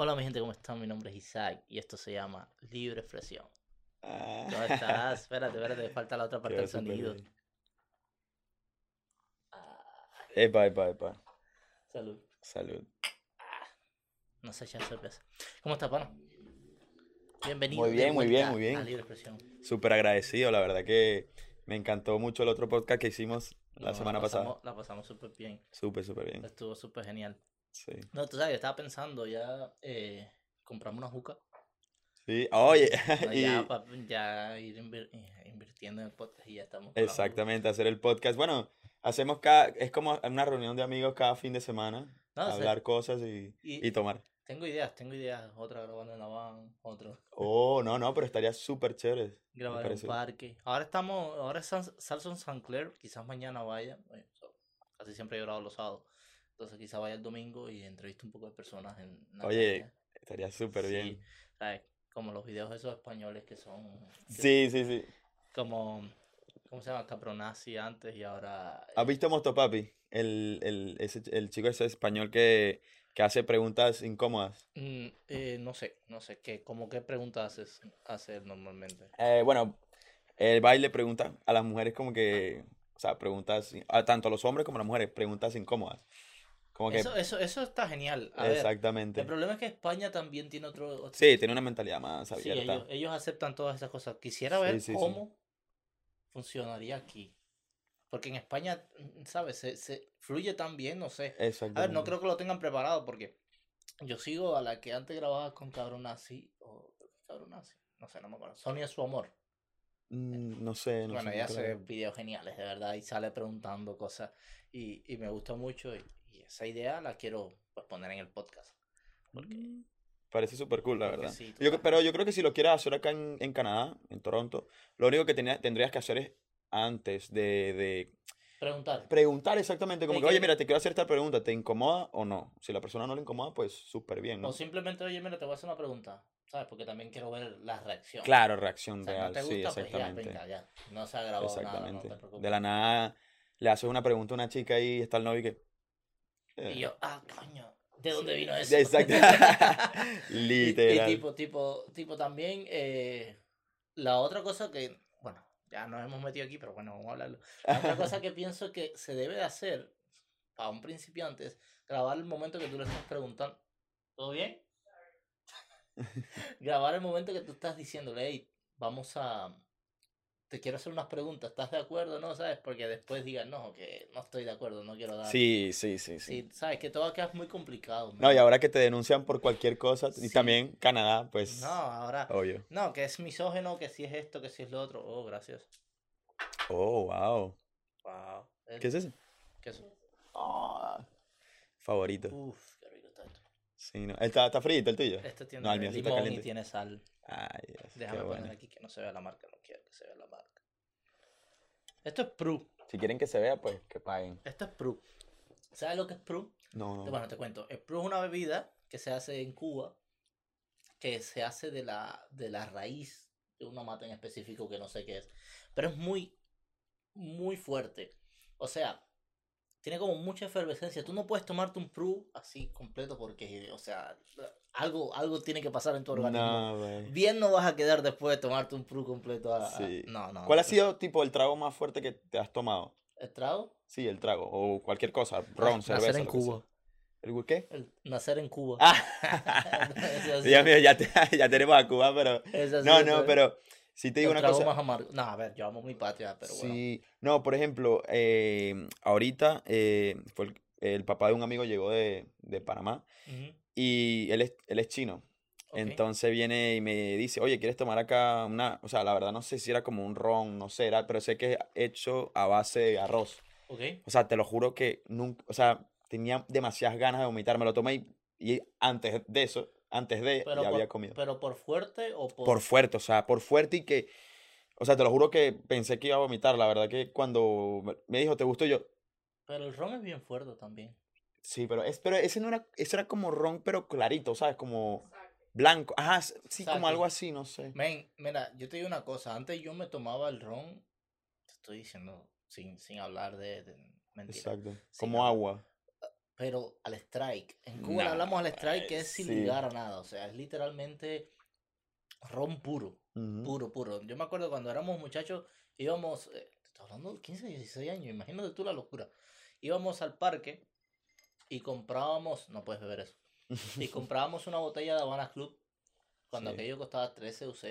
Hola mi gente, ¿cómo están? Mi nombre es Isaac y esto se llama Libre Expresión. Ah, ¿Cómo estás? espérate, espérate, falta la otra parte del sonido. bien. Ah, Epa, epa, epa. salud. Salud. No sé echar cerveza. ¿Cómo estás, pana? Bienvenido. Muy bien, muy bien, muy bien. A Libre Expresión. Súper agradecido, la verdad que me encantó mucho el otro podcast que hicimos la No, semana pasamos- pasada. La pasamos súper bien. Súper, súper bien. Estuvo súper genial. Sí. No, tú sabes, yo estaba pensando ya eh, comprarme una juca. Sí, oye, No, y ya, ya ir eh, invirtiendo en el podcast y ya estamos. exactamente, hacer el podcast. Bueno, hacemos cada, es como una reunión de amigos cada fin de semana, No, hablar cosas y, y- y tomar. Tengo ideas, tengo ideas. Otra grabando en la van, otro Oh, no, no, pero estaría súper chévere. grabar en un parque. Ahora estamos, ahora es en San Clair, quizás mañana vaya. eh, Casi siempre yo grabo los sábados. Entonces quizás vaya el domingo y entrevisto un poco de personas en Oye. Estaría súper Sí, bien. ¿sabes? Como los videos esos españoles que son que- Sí, sí, sí. como ¿cómo se llama? Capronazi antes y ahora ¿Has eh, visto Mostopapi? El, el, ese, el chico ese español que, que hace preguntas incómodas. mm, eh, no sé, no sé qué, como qué preguntas haces hacer normalmente. Eh, bueno, el baile pregunta a las mujeres como que, o sea, preguntas, tanto a los hombres como a las mujeres, preguntas incómodas. Como que, Eso, eso, eso está genial. A ver, exactamente. el problema es que España también tiene otro, otro- Sí, tiene una mentalidad más Sí, abierta. ellos, ellos aceptan todas esas cosas. Quisiera ver sí, sí. cómo funcionaría aquí. Porque en España, mm, ¿sabes? Se, se fluye tan bien, no sé. A ver, no creo que lo tengan preparado porque yo sigo a la que antes grababa con Cabronazi, o Cabronazi, no sé, no me acuerdo. Sonia es su amor. Mm, no sé, no bueno, sé. ella hace videos geniales, de verdad, y sale preguntando cosas. Y, y me gusta mucho. Y esa idea la quiero pues, poner en el podcast. Porque, Mm, Parece súper cool, la verdad. sí, Yo, pero yo creo que si lo quieres hacer acá en, en Canadá, en Toronto, lo único que tenía- tendrías que hacer es antes de, de Preguntar. preguntar exactamente, como Es que, oye, que- mira, te quiero hacer esta pregunta, ¿te incomoda o no? Si la persona no le incomoda, pues súper bien, ¿no? O simplemente, oye, mira, te voy a hacer una pregunta. ¿Sabes? Porque también quiero ver la reacción. Claro, reacción O sea, real, no te sí, gusta, pues ya, exactamente. venga, ya. No se ha grabado nada, no Exactamente. te preocupes. De la nada le haces una pregunta a una chica y está el novio y que... Y yo, ah, coño, ¿de dónde vino eso? Exacto. Y- Y, Literal. tipo, tipo, tipo también, eh, la otra cosa que, bueno, ya nos hemos metido aquí, pero bueno, vamos a hablarlo. La otra cosa que pienso que se debe de hacer para un principiante es grabar el momento que tú le estás preguntando. ¿Todo bien? grabar el momento que tú estás diciéndole, hey, vamos a... Te quiero hacer unas preguntas, ¿estás de acuerdo? No, ¿sabes? Porque después digan, no, que no estoy de acuerdo, no quiero dar... Sí, sí, sí, sí. Sí, ¿sabes? Que todo va a quedar muy complicado. No, y ahora que te denuncian por cualquier cosa, y también Canadá, pues... No, ahora... Obvio. No, que es misógeno, que si es esto, que si es lo otro. Oh, gracias. Oh, wow. Wow. ¿Qué es eso? ¿Qué es? Ah, favorito. Uf, qué rico está esto. Sí, no. ¿Está, está frito el tuyo? Este tiene No, el mío sí está limón y caliente. tiene sal. Ay, Déjame poner bueno. aquí que no se vea la marca. No quiero que se vea la marca. Esto es Pru. Si quieren que se vea, pues que paguen. Esto es Pru. ¿Sabes lo que es Pru? No, no. Bueno, te cuento. El Pru es una bebida que se hace en Cuba, que se hace de la, de la raíz de una mata en específico que no sé qué es. Pero es muy, muy fuerte. O sea, tiene como mucha efervescencia. Tú no puedes tomarte un Pru así completo porque, o sea, algo, algo tiene que pasar en tu organismo. No. Bien no vas a quedar después de tomarte un Pru completo. a-. No, no. ¿Cuál ha sido, tipo, el trago más fuerte que te has tomado? ¿El trago? Sí, el trago. O cualquier cosa. Ron, cerveza. Nacer en. Cuba. ¿El qué? El nacer en Cuba. Ah. Dios mío, ya, te- ya tenemos a Cuba, pero... No, no, pero... Si te digo el una cosa... más amargo. No, a ver, yo amo mi patria, pero bueno. Sí, no, por ejemplo, eh, ahorita eh, fue el, el papá de un amigo llegó de, de Panamá Ujú, y él es, él es chino. ok. Entonces viene y me dice, oye, ¿quieres tomar acá una? O sea, la verdad no sé si era como un ron, no sé, era, pero sé que es hecho a base de arroz. Ok. O sea, te lo juro que nunca, o sea, tenía demasiadas ganas de vomitar, me lo tomé y, y antes de eso, antes de, Pero ya por, había comido. pero por fuerte o por... Por fuerte, o sea, por fuerte y que, o sea, te lo juro que pensé que iba a vomitar. La verdad que cuando me- dijo, ¿te gustó? Yo, Pero el ron es bien fuerte también. sí, pero, es, pero ese no era, ese era como ron, pero clarito, ¿sabes? Como blanco. Ajá, sí, como algo así, no sé. Men, mira, yo te digo una cosa. Antes yo me tomaba el ron, te estoy diciendo, sin, sin hablar de, de mentira. Exacto. Sí, Como agua. Pero al strike. En Cuba hablamos al strike que es sin sí. ligar a nada. O sea, es literalmente ron puro, puro, puro. Yo me acuerdo cuando éramos muchachos, íbamos, eh, estoy hablando de 15, 16 años, imagínate tú la locura. Íbamos al parque y comprábamos, no puedes beber eso, y comprábamos una botella de Habana Club cuando Sí. aquello costaba 13 UC,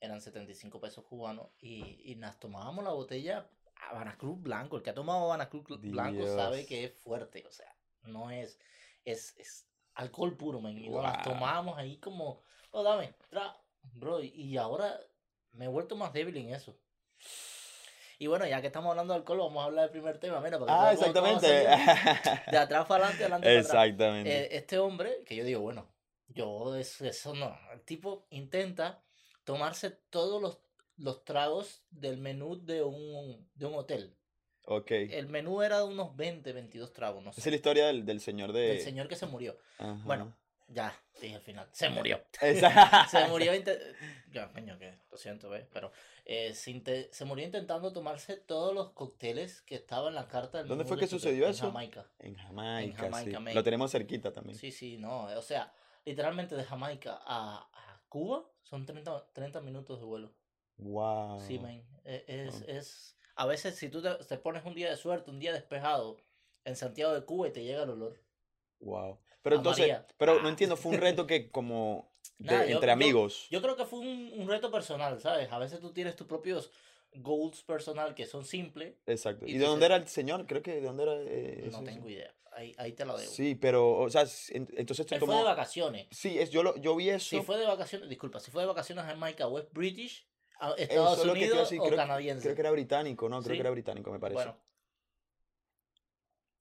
eran 75 pesos cubanos, y, y nos tomábamos la botella Habana Club blanco. El que ha tomado Habana Club blanco sabe que es fuerte, o sea, no es, es, es alcohol puro, men. Y nos las tomábamos ahí como, oh, dame, tra, bro, y- ahora me he vuelto más débil en eso. Y bueno, ya que estamos hablando de alcohol, vamos a hablar del primer tema. Mira, para que Ah, exactamente. De atrás para adelante, adelante para atrás. Exactamente. Eh, este hombre, que yo digo, bueno, yo eso, eso no. El tipo intenta tomarse todos los, los tragos del menú de un, de un hotel. Ok. El menú era de unos 20, 22 tragos, no Esa es sé. la historia del, del señor de... Del señor que se murió. Ajá. Bueno, ya, dije al final. Se murió. Se murió. Ya, coño, que lo siento, ¿ves? Pero eh, se, se murió intentando tomarse todos los cócteles que estaban en la carta del ¿Dónde fue que sucedió en eso? Jamaica. En Jamaica, Jamaica, sí. Lo tenemos cerquita también. Sí, sí, no. O sea, literalmente de Jamaica a, a Cuba son 30, 30 minutos de vuelo. Wow. Sí, man. e- Es, Oh. es, a veces si tú te, te pones un día de suerte, un día despejado en Santiago de Cuba y te llega el olor. Wow. Pero A entonces, María. pero Ah. no entiendo, fue un reto que como de- Nada, yo- entre yo- amigos. Yo creo que fue un, un reto personal, ¿sabes? A veces tú tienes tus propios goals personal que son simples. Exacto. y ¿Y de dónde era el señor? Creo que de dónde era. eh, No tengo idea. Ahí, ahí te lo debo. Sí, pero, o sea, entonces Él fue de tomó. vacaciones. Sí, es, yo, lo, yo vi eso. Si fue de vacaciones, disculpa, si fue de vacaciones a Jamaica o es British, a Eso Estados Unidos decir, o creo, que- canadiense. creo que era británico, ¿no? Creo Sí. que era británico, me parece. Bueno,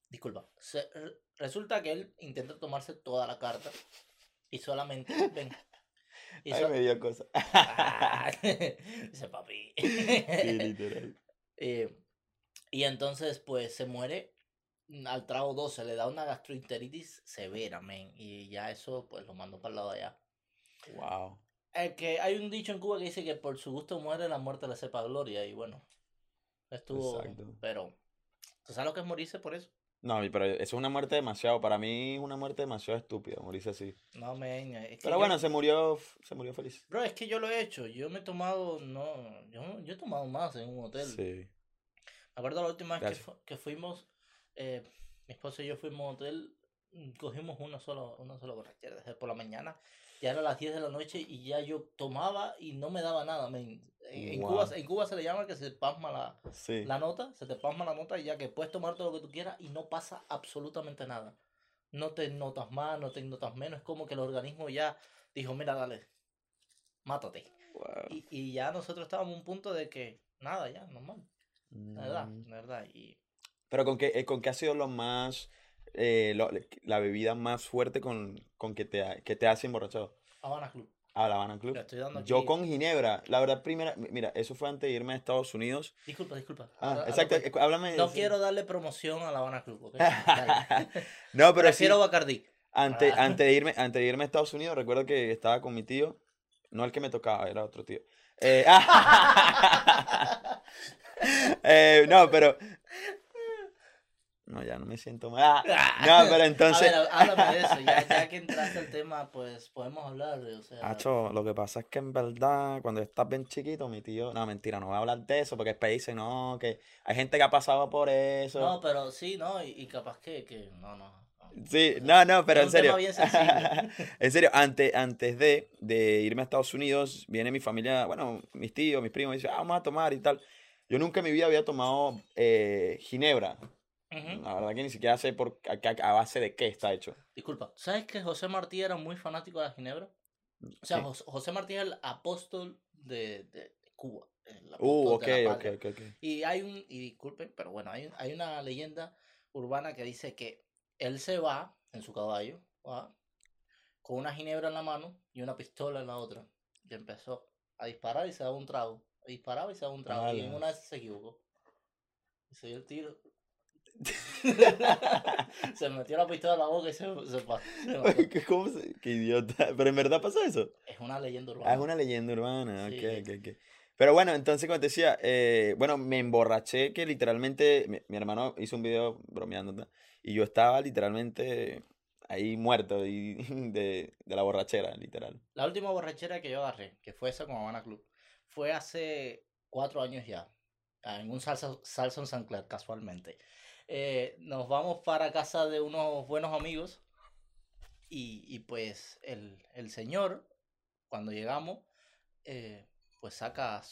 disculpa. Se- resulta que él intenta tomarse toda la carta y solamente. Ven. Y Ay, so- me dio cosa. Ah, Dice papi. sí, literal. Eh, y entonces, pues se muere al trago 12, le da una gastroenteritis severa, men. Y ya eso, pues lo mandó para el lado de allá. Wow. Es que hay un dicho en Cuba que dice que por su gusto muere, la muerte le sepa gloria. Y bueno, estuvo. Exacto. Pero, ¿tú sabes lo que es morirse por eso? No, pero eso es una muerte demasiado, para mí es una muerte demasiado estúpida, morirse así. No, men. Es que Pero yo- bueno, se murió, se murió feliz. Bro, es que yo lo he hecho. Yo me he tomado. No, yo, yo he tomado más en un hotel. Sí. Me acuerdo la última vez que, fu- que fuimos, eh, mi esposa y yo fuimos a un hotel, cogimos una sola, una sola borrachera desde por la mañana, ya era las 10 de la noche y ya yo tomaba y no me daba nada. En, en Cuba, en Cuba se le llama que se pasma la, Sí. la nota, se te pasma la nota y ya que puedes tomar todo lo que tú quieras y no pasa absolutamente nada. No te notas más, no te notas menos, es como que el organismo ya dijo, mira, dale, mátate. Wow. Y, y ya nosotros estábamos a un punto de que, nada, ya, normal. La verdad, Mm. la verdad. Y Pero con qué, eh, con qué ha sido lo más, eh, lo- la bebida más fuerte con, con que te, que te hace emborrachado? Habana Club. Ah, la Habana Club. Estoy dando. Yo con Ginebra, la verdad, primera, mi- mira, eso fue antes de irme a Estados Unidos. Disculpa, disculpa. Ah, exacto, cuento. eh, háblame. No sí. quiero darle promoción a la Habana Club. No, pero sí, Prefiero Bacardí. antes, Ah. antes, de irme, antes de irme a Estados Unidos, recuerdo que estaba con mi tío, no el que me tocaba, era otro tío. Eh, eh, no, pero... No, ya no me siento mal. Ah, No, pero entonces... A ver, háblame de eso. Ya, ya que entraste al tema, pues podemos hablar. de, O sea, Acho, lo que pasa es que en verdad, cuando estás bien chiquito, mi tío, no, mentira, no voy a hablar de eso, porque después dice, no, que hay gente que ha pasado por eso. no, pero sí, ¿no? Y, y capaz que, que no, no. Sí, no, no, pero en serio. En serio, antes, antes de, de irme a Estados Unidos, viene mi familia, bueno, mis tíos, mis primos, y dicen, ah, vamos a tomar y tal. Yo nunca en mi vida había tomado eh, ginebra. La verdad que ni siquiera sé por, a, a- a base de qué está hecho. Disculpa, ¿sabes que José Martí era muy fanático de la Ginebra? O sea, José Martí es el apóstol de, de- Cuba. el Uh, apóstol ok, de la ok, patria. ok, ok. Y hay un, y disculpen, pero bueno, hay, hay una leyenda urbana que dice que él se va en su caballo, va, con una ginebra en la mano y una pistola en la otra. Y empezó a disparar y se daba un trago. Disparaba y se daba un trago. Y en una vez se equivocó. Y se dio el tiro. se metió la pistola en la boca y se, se, se mató. ¿Qué- ¿Cómo se- Qué idiota. Pero en verdad pasó eso. Es una leyenda urbana. Ah, es una leyenda urbana. Sí. ok, ok, ok. Pero bueno, entonces como te decía, eh, bueno, me emborraché que literalmente, mi, mi hermano hizo un video bromeando, ¿no? y yo estaba literalmente ahí muerto y de, de la borrachera, literal. La última borrachera que yo agarré, que fue esa con Habana Club, fue hace cuatro años ya, en un salsa, salsa en San Clair, casualmente. Eh, nos vamos para casa de unos buenos amigos y, y pues el, el señor, cuando llegamos, eh, pues saca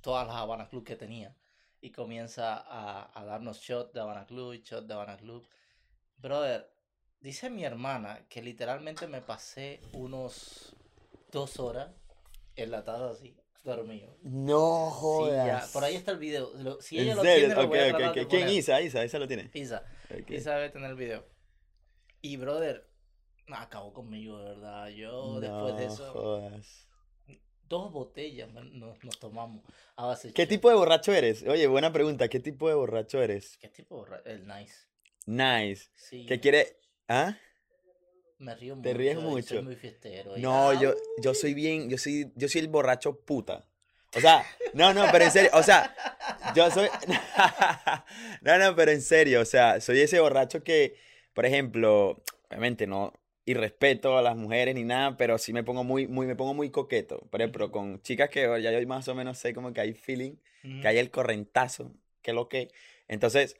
todas las Habana Club que tenía y comienza a, a darnos shot de Habana Club y shot de Habana Club. Brother, dice mi hermana que literalmente me pasé unos dos horas enlatado así, dormido. No Sí, ya, por ahí está el video. lo- si ella ¿En lo tiene, lo voy a ok, tratar ok. de ¿Quién. Isa? Isa, Isa lo tiene. Isa. Isa debe tener el video. Y brother, acabó conmigo, de verdad. Yo después de No eso, jodas. dos botellas nos, nos tomamos a base ¿Qué tipo de borracho eres? Oye, buena pregunta. ¿Qué tipo de borracho eres? ¿Qué tipo? de borra- El nice. Nice. Sí. ¿Qué quiere? ¿Ah? Me río mucho. ¿Te ríes y Soy mucho? muy fiestero. y, No, yo, yo soy bien, yo soy, yo soy el borracho puta. O sea, no, no, pero en serio, o sea, yo soy, no, no, pero en serio, o sea, soy ese borracho que, por ejemplo, obviamente no irrespeto a las mujeres ni nada, pero sí me pongo muy, muy, me pongo muy coqueto. Por ejemplo, con chicas que ya yo más o menos sé como que hay feeling, ujú. que hay el correntazo, que lo que. Entonces,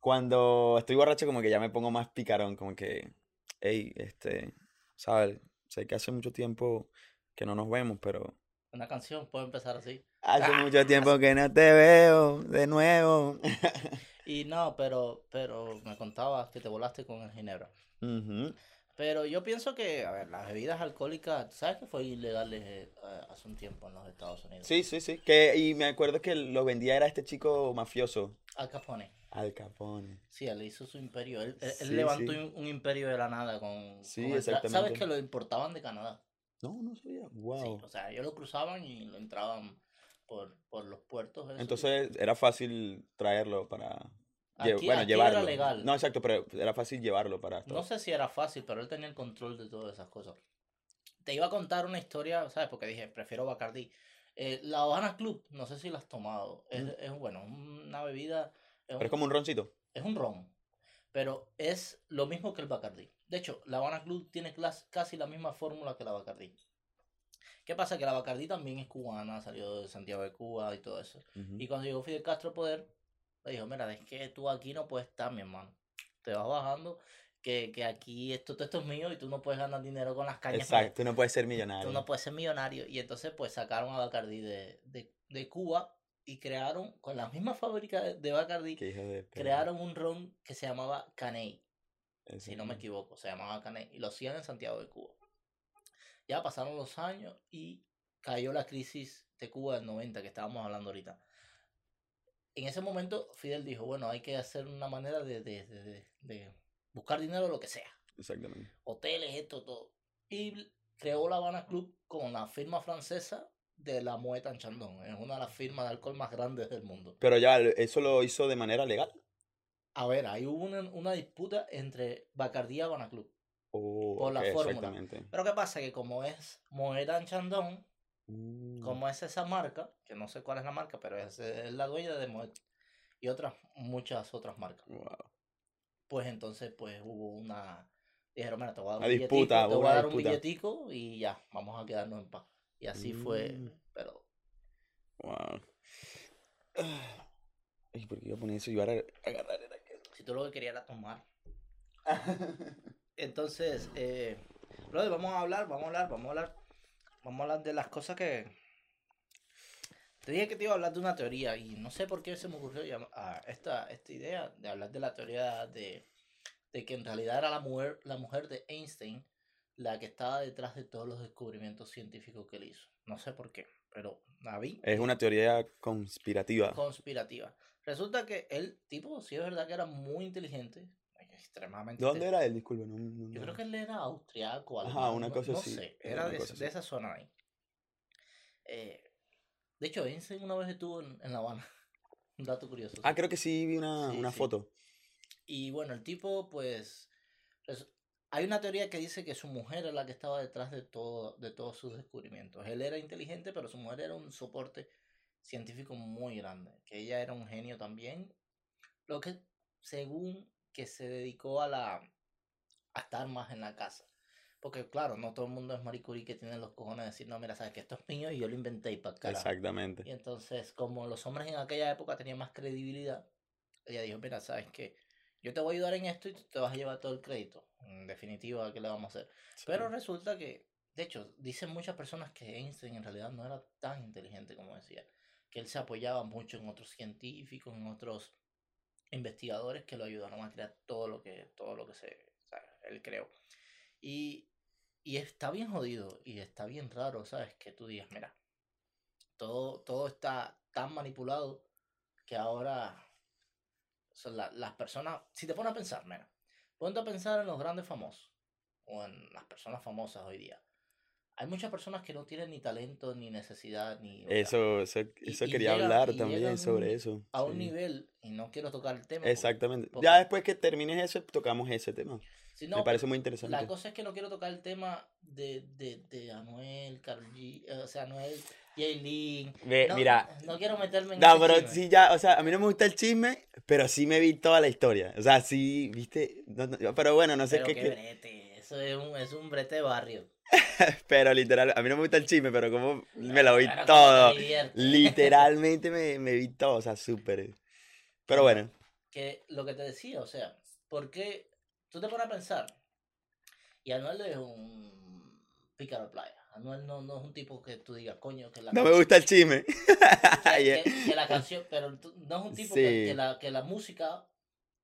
cuando estoy borracho, como que ya me pongo más picarón, como que, hey, este, ¿sabes? Sé que hace mucho tiempo que no nos vemos, pero Una canción puede empezar así. hace Ah, mucho tiempo que no te veo de nuevo. Y no, pero, pero me contabas que te volaste con el ginebra. Ujú. Pero yo pienso que, a ver, las bebidas alcohólicas, ¿sabes que fue ilegal eh, hace un tiempo en los Estados Unidos? Sí, sí, sí. Que, y me acuerdo que lo vendía era este chico mafioso, Al Capone. Al Capone. Sí, él hizo su imperio. Él, él- Sí, levantó sí. un, un imperio de la nada con... Sí, con tra- ¿Sabes exactamente. que lo importaban de Canadá? No, no sabía. Sí, Wow. o sea, ellos lo cruzaban y lo entraban por, por los puertos. esos. Entonces era fácil traerlo para. Aquí- bueno, aquí era llevarlo. legal. No, exacto, pero era fácil llevarlo para. No sé si era fácil, pero él tenía el control de todas esas cosas. Te iba a contar una historia, ¿sabes? Porque dije, prefiero Bacardí. Eh, la Habana Club, no sé si la has tomado. Es, Mm. es, bueno, una bebida. Es Pero es como un roncito. es un ron. Pero es lo mismo que el Bacardí. De hecho, la Habana Club tiene casi la misma fórmula que la Bacardí. ¿Qué pasa? Que la Bacardí también es cubana, salió de Santiago de Cuba y todo eso. Y cuando llegó Fidel Castro al poder, le dijo, mira, es que tú aquí no puedes estar, mi hermano. Te vas bajando, que, que aquí esto, todo esto es mío y tú no puedes ganar dinero con las cañas. Exacto, tú no puedes ser millonario. Tú no puedes ser millonario. Y entonces pues sacaron a Bacardi de, de, de Cuba y crearon, con la misma fábrica de, de Bacardi, de crearon un ron que se llamaba Caney, Eso si no me equivoco, se llamaba Caney. Y lo hacían en Santiago de Cuba. Ya pasaron los años y cayó la crisis de Cuba del 90 que estábamos hablando ahorita. En ese momento Fidel dijo, bueno, hay que hacer una manera de, de, de, de- de buscar dinero lo que sea. Exactamente. Hoteles, esto, todo. Y creó la Habana Club con la firma francesa de la Moet Chandon. Es una de las firmas de alcohol más grandes del mundo. Pero ya, eso lo hizo de manera legal. A ver, ahí hubo una, una disputa entre Bacardí y Habana Club. Oh, Por la fórmula. Exactamente. Pero ¿qué pasa? Que como es Moet Chandon, Mm. como es esa marca, que no sé cuál es la marca, pero es, es la dueña de Moet y otras, muchas otras marcas. Wow. Pues entonces, pues hubo una. Dijeron, mira, te voy a dar un Una disputa, te voy a dar un billetico y ya, vamos a quedarnos en paz. Y así fue, Mm. pero Wow. Ay, ¿por qué iba a poner eso? Yo ahora agarrar era que... si tú lo que querías era tomar. Entonces, eh, brother, vamos a hablar, vamos a hablar, vamos a hablar, vamos a hablar de las cosas que... Te dije que te iba a hablar de una teoría y no sé por qué se me ocurrió a esta, esta idea de hablar de la teoría de, de que en realidad era la mujer, la mujer de Einstein la que estaba detrás de todos los descubrimientos científicos que él hizo. No sé por qué, pero la vi. Es una teoría conspirativa. conspirativa. Resulta que el tipo, sí es verdad que era muy inteligente, extremadamente. ¿De dónde era él? Disculpe. No, no- Yo no. creo que él era austriaco. Ajá, una no- cosa no así, sé, era de, esa zona ahí. Eh, de hecho, Einstein una vez estuvo en, en La Habana. Un dato curioso. Ah, creo que sí vi una, Sí, una sí. foto. Y bueno, el tipo, pues. Hay una teoría que dice que su mujer es la que estaba detrás de todo, de todos sus descubrimientos. Él era inteligente, pero su mujer era un soporte científico muy grande, que ella era un genio también, lo que según que se dedicó a la a estar más en la casa. Porque claro, no todo el mundo es Marie Curie que tiene los cojones de decir, no, mira, sabes que esto es mío y yo lo inventé y para carajo. Exactamente. Y entonces, como los hombres en aquella época tenían más credibilidad, ella dijo, mira, sabes que yo te voy a ayudar en esto y tú te vas a llevar todo el crédito. En definitiva, ¿qué le vamos a hacer? Pero resulta que, de hecho, dicen muchas personas que Einstein en realidad no era tan inteligente como decía. Que él se apoyaba mucho en otros científicos, en otros investigadores que lo ayudaron a crear todo lo que, todo lo que se, él creó. Y, y está bien jodido y está bien raro, ¿sabes? Que tú digas, mira, todo, todo está tan manipulado que ahora son la- las personas, si te pones a pensar, mira, ponte a pensar en los grandes famosos o en las personas famosas hoy día. Hay muchas personas que no tienen ni talento, ni necesidad, ni... Eso, eso, y- eso y quería llegan- hablar también sobre eso. a un sí. nivel, y no quiero tocar el tema. Exactamente. porque- Ya después que termines eso, tocamos ese tema. No, Me parece muy La interesante. cosa es que no quiero tocar el tema de, de, de Anuel, G, eh, o sea, Anuel, Jaylin. No, mira, No quiero meterme en No, ese pero chisme. sí ya, o sea, a mí no me gusta el chisme, pero sí me vi toda la historia. O sea, sí, viste, No, no, pero bueno, no sé Pero qué, qué qué- brete, eso es un, es un brete de barrio. pero literal, a mí no me gusta el chisme, pero como me lo vi todo. Literalmente me, me vi todo, o sea, súper. Pero bueno, Que lo que te decía, o sea, porque tú te pones a pensar, y Anuel es un pícaro de playa. Anuel no, no es un tipo que tú digas, coño, que la no me gusta el chisme. que, la canción, pero tú- no es un tipo Sí. que, que la, que la música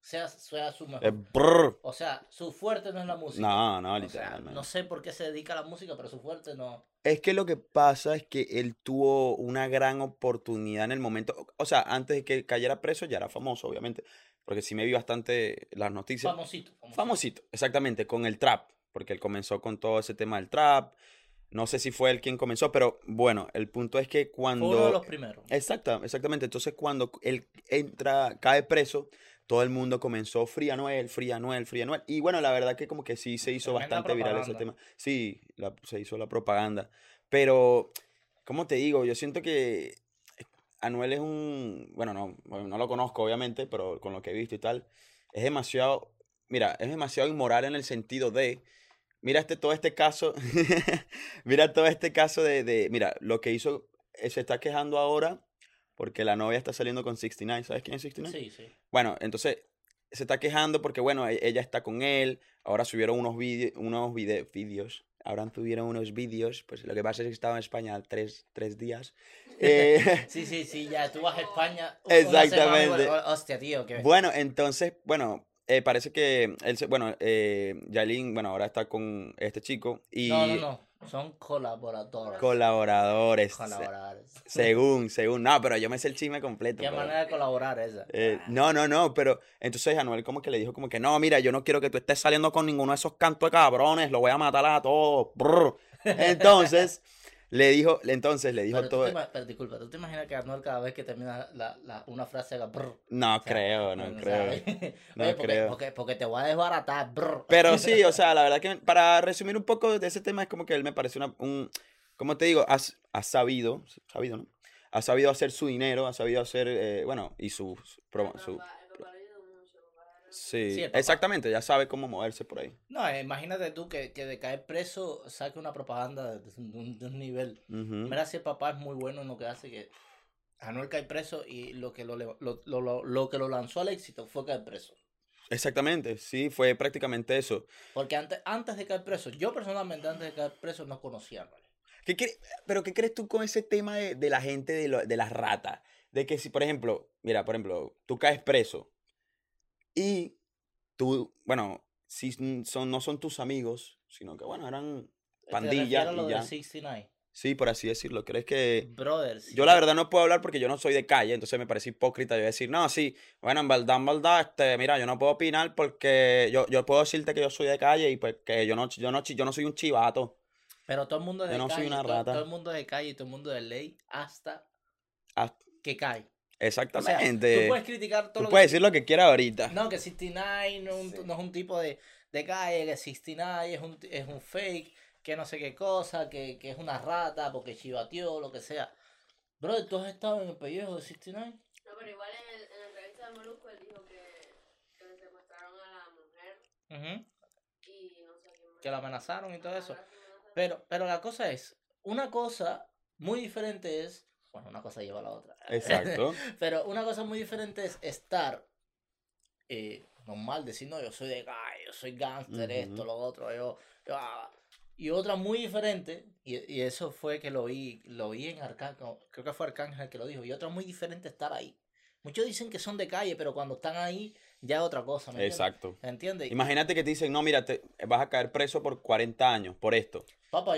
sea, sea su mejor. O sea, su fuerte no es la música. No, no, literalmente. no sé por qué se dedica a la música, pero su fuerte no. Es que lo que pasa es que él tuvo una gran oportunidad en el momento. O sea, antes de que cayera preso ya era famoso, obviamente. Porque sí me vi bastante las noticias. Famosito. famosito. Famosito, exactamente, con el trap. Porque él comenzó con todo ese tema del trap. No sé si fue él quien comenzó, pero bueno, el punto es que Fue cuando. uno de los primeros. Exacta, exactamente. Entonces, cuando él entra, cae preso, todo el mundo comenzó Free Anuel, Free Anuel, Free Anuel. Y bueno, la verdad que como que sí se hizo Tremenda bastante viral ese tema. Sí, la- se hizo la propaganda. Pero, ¿cómo te digo? Yo siento que Anuel es un. Bueno, no, no lo conozco, obviamente, pero con lo que he visto y tal, es demasiado. Mira, es demasiado inmoral en el sentido de. Mira este, todo este caso. mira todo este caso de, de. Mira, lo que hizo. eh, Se está quejando ahora porque la novia está saliendo con 69. ¿Sabes quién es 69? Sí, sí. Bueno, entonces se está quejando porque, bueno, e- ella está con él. Ahora subieron unos, vide- unos vídeos. Ahora subieron unos vídeos. Pues lo que pasa es que estaba en España tres, tres días. Eh, Sí, sí, sí, ya tú vas a España. semana Exactamente. vuelves. Hostia, tío, que. bueno, entonces, bueno, eh, parece que él se, bueno, eh, Yailin, bueno, ahora está con este chico y No, no, no. Son colaboradores. colaboradores. Colaboradores. según, según. No, pero yo me sé el chisme completo. ¿Qué pero- manera de colaborar esa? Eh, no, no, no, pero entonces Anuel como que le dijo como que no, mira, yo no quiero que tú estés saliendo con ninguno de esos cantos de cabrones, lo voy a matar a todos. brr". Entonces, le dijo, entonces le dijo Pero, tú todo. te ima- pero disculpa, ¿tú te imaginas que Arnold cada vez que termina la, la, una frase haga brr? No O sea, creo, no creo. oye, No porque, creo. Porque, porque te voy a desbaratar, brr. Pero sí, o sea, la verdad que para resumir un poco de ese tema es como que él me parece una, un, como te digo, has, has sabido, sabido, ¿no? Ha sabido hacer su dinero, ha sabido hacer, eh, bueno, y su, su, promo- su- sí, exactamente, ya sabe cómo moverse por ahí. No, eh, imagínate tú que, que de caer preso saque una propaganda de, un, de un nivel. Ujú. Mira si el papá es muy bueno en lo que hace que Anuel cae preso y lo que lo, lo, lo, lo- lo que lo lanzó al éxito fue caer preso. Exactamente, sí, fue prácticamente eso. Porque antes, antes de caer preso, yo personalmente antes de caer preso no conocía a Anuel. ¿Qué pero qué crees tú con ese tema de, de la gente de, lo- de las ratas? De que si, por ejemplo, mira, por ejemplo, tú caes preso y tú, bueno, si son, no son tus amigos, sino que, bueno, eran ¿Te pandilla refieres a lo y ya. 69? Sí, por así decirlo. ¿Crees que...? Brother, sí. Yo la verdad no puedo hablar porque yo no soy de calle, entonces me parece hipócrita yo decir, no, sí, bueno, en verdad, en verdad, este, mira, yo no puedo opinar porque yo, yo puedo decirte que yo soy de calle y pues que yo no, yo no, yo no soy un chivato. Pero todo el mundo es de Yo no soy una rata. todo el mundo es de calle y todo el mundo es de ley hasta Ah, que cae. O sea, exactamente. tú puedes criticar todo Tú lo puedes que... decir lo que quieras ahorita. No, que 69 no, es un- Sí. no es un tipo de, de calle, que 69 es un, es un fake, que no sé qué cosa, que, que es una rata porque chivateó, lo que sea. Brother, ¿tú has estado en el pellejo de 69? No, pero igual en, el, en la entrevista de Molusco él dijo que, que le secuestraron a la mujer Ujú, y no sé quién más. Que la amenazaron y todo eso. Pero, pero la cosa es, una cosa muy diferente es, bueno, una cosa lleva a la otra. Exacto. Pero una cosa muy diferente es estar eh, normal, decir, no, yo soy de guy, yo soy gangster, esto, Ujú. lo otro, yo, yo, ah". Y otra muy diferente, y, y eso fue que lo vi, lo vi en Arcángel, creo que fue Arcángel el que lo dijo, y otra muy diferente estar ahí. Muchos dicen que son de calle, pero cuando están ahí ya es otra cosa. Exacto. ¿Me entiendes? Imagínate que te dicen, no, mira, te vas a caer preso por 40 años por esto.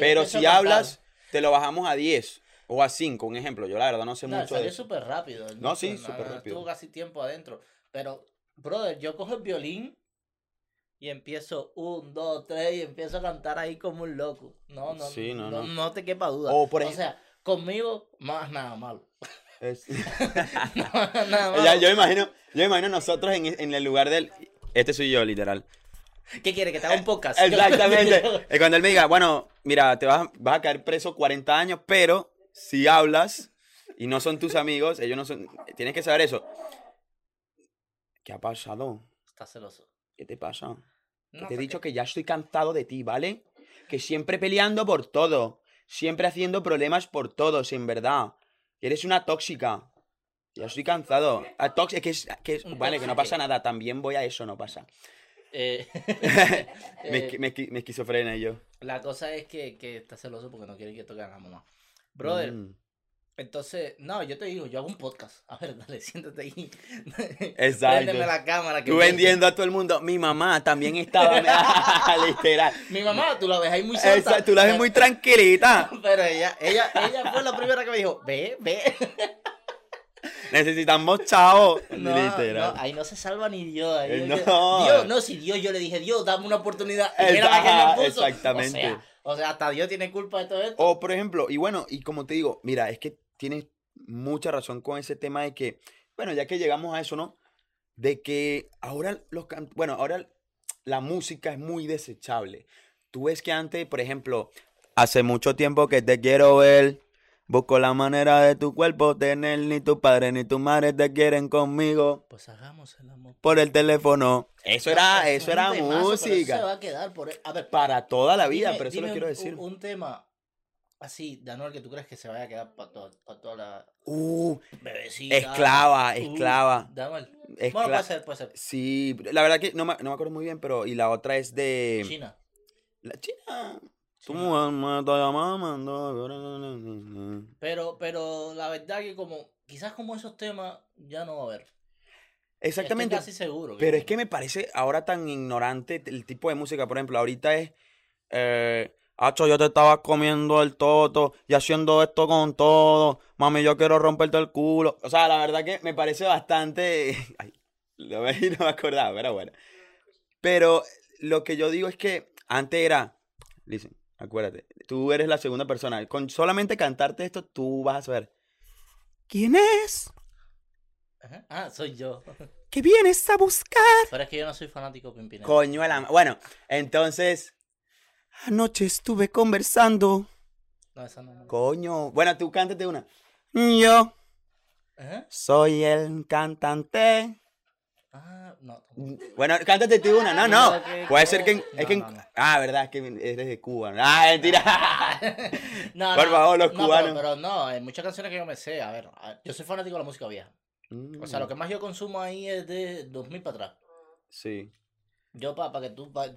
Pero si hablas, te lo bajamos a 10 o a 5, un ejemplo. Yo la verdad no sé No, mucho salió de eso. súper rápido. No, sí, no, súper no, rápido. Estuvo casi tiempo adentro. Pero, brother, yo cojo el violín y empiezo un, dos, tres y empiezo a cantar ahí como un loco. No, no, Sí, no, no, no. no te quepa duda. O, por o ej- sea, conmigo, más nada malo. Es- nada malo. Ya, yo imagino, yo imagino nosotros en, en el lugar del... Este soy yo, literal. ¿Qué quiere? Que te haga un podcast. Exactamente. Cuando él me diga, bueno, mira, te vas, vas a caer preso 40 años, pero si hablas y no son tus amigos, ellos no son... Tienes que saber eso. ¿Qué ha pasado? Está celoso. ¿Qué te pasa? Que No te he dicho que ya estoy cansado de ti, ¿vale? Que siempre peleando por todo. Siempre haciendo problemas por todos, en verdad. Eres una tóxica. Ya estoy cansado. A tóxica, que es, que es- vale, que no pasa nada. También voy a eso, no pasa. Eh, me, eh, me, me esquizofrenia yo. la cosa es que, que está celoso porque no quiere que toque a la mamá. Brother, Mm. Entonces, no, yo te digo, yo hago un podcast. A ver, dale, siéntate ahí. Exacto. Préndeme la cámara. que Tú vendiendo a todo el mundo. Mi mamá también estaba. Literal. Mi mamá, tú la ves ahí muy santa. Tú la ves muy tranquilita. Pero ella, ella, ella fue la primera que me dijo, ve, ve. Necesitamos chao. No, Literal. no, ahí no se salva ni Dios. ahí Eh, no. Dios, no, si Dios, yo le dije, Dios, dame una oportunidad. Y mira la que me puso. exactamente. O sea, o sea, hasta Dios tiene culpa de todo esto. O, por ejemplo, y bueno, y como te digo, mira, es que tienes mucha razón con ese tema de que, bueno, ya que llegamos a eso, ¿no? De que ahora los can- bueno, ahora la música es muy desechable. Tú ves que antes, por ejemplo, hace mucho tiempo que te quiero ver, busco la manera de tu cuerpo tener, ni tu padre ni tu madre te quieren conmigo Pues hagamos el amor. por el teléfono. Eso era, eso era temazo, pero eso música. se va a quedar por... A ver, Para toda la vida, Dime- pero eso lo quiero decir. Un, un tema así, Daniel, que tú crees que se vaya a quedar para toda la Uh, bebecita. esclava, Uh, esclava. Daniel. escla- Bueno, puede ser, puede ser. Sí, la verdad que no me, no me acuerdo muy bien, pero y la otra es de China. la China. Me llamando. Pero, pero la verdad que como, quizás como esos temas ya no va a haber. Exactamente. Estoy casi seguro. Pero es que me parece ahora tan ignorante el tipo de música. Por ejemplo, ahorita es. Eh, Hacho, yo te estaba comiendo el toto y haciendo esto con todo. Mami, yo quiero romperte el culo. O sea, la verdad que me parece bastante. Ay, lo veí y no me acordaba, pero bueno. Pero lo que yo digo es que antes era. Listen, acuérdate. Tú eres la segunda persona. Con solamente cantarte esto, tú vas a saber. ¿Quién es? Ajá. Ah, soy yo. ¿Qué vienes a buscar? Pero es que yo no soy fanático de Pimpinela. Coño ma- Bueno, entonces. Anoche estuve conversando. No, esa no. no. Coño. Bueno, tú cántate una. Yo Ajá. soy el cantante. Ah, no. Bueno, cántate tú una. No, no. No, Puede ser que. en- es que en-. Ah, verdad, es que eres de Cuba. Ah, mentira. No, Por favor, los no, cubanos. Pero, pero no, hay muchas canciones que yo me sé. A ver, yo soy fanático de la música vieja. O sea, lo que más yo consumo ahí es de 2000 para atrás. Sí. Yo, para que tú. pa-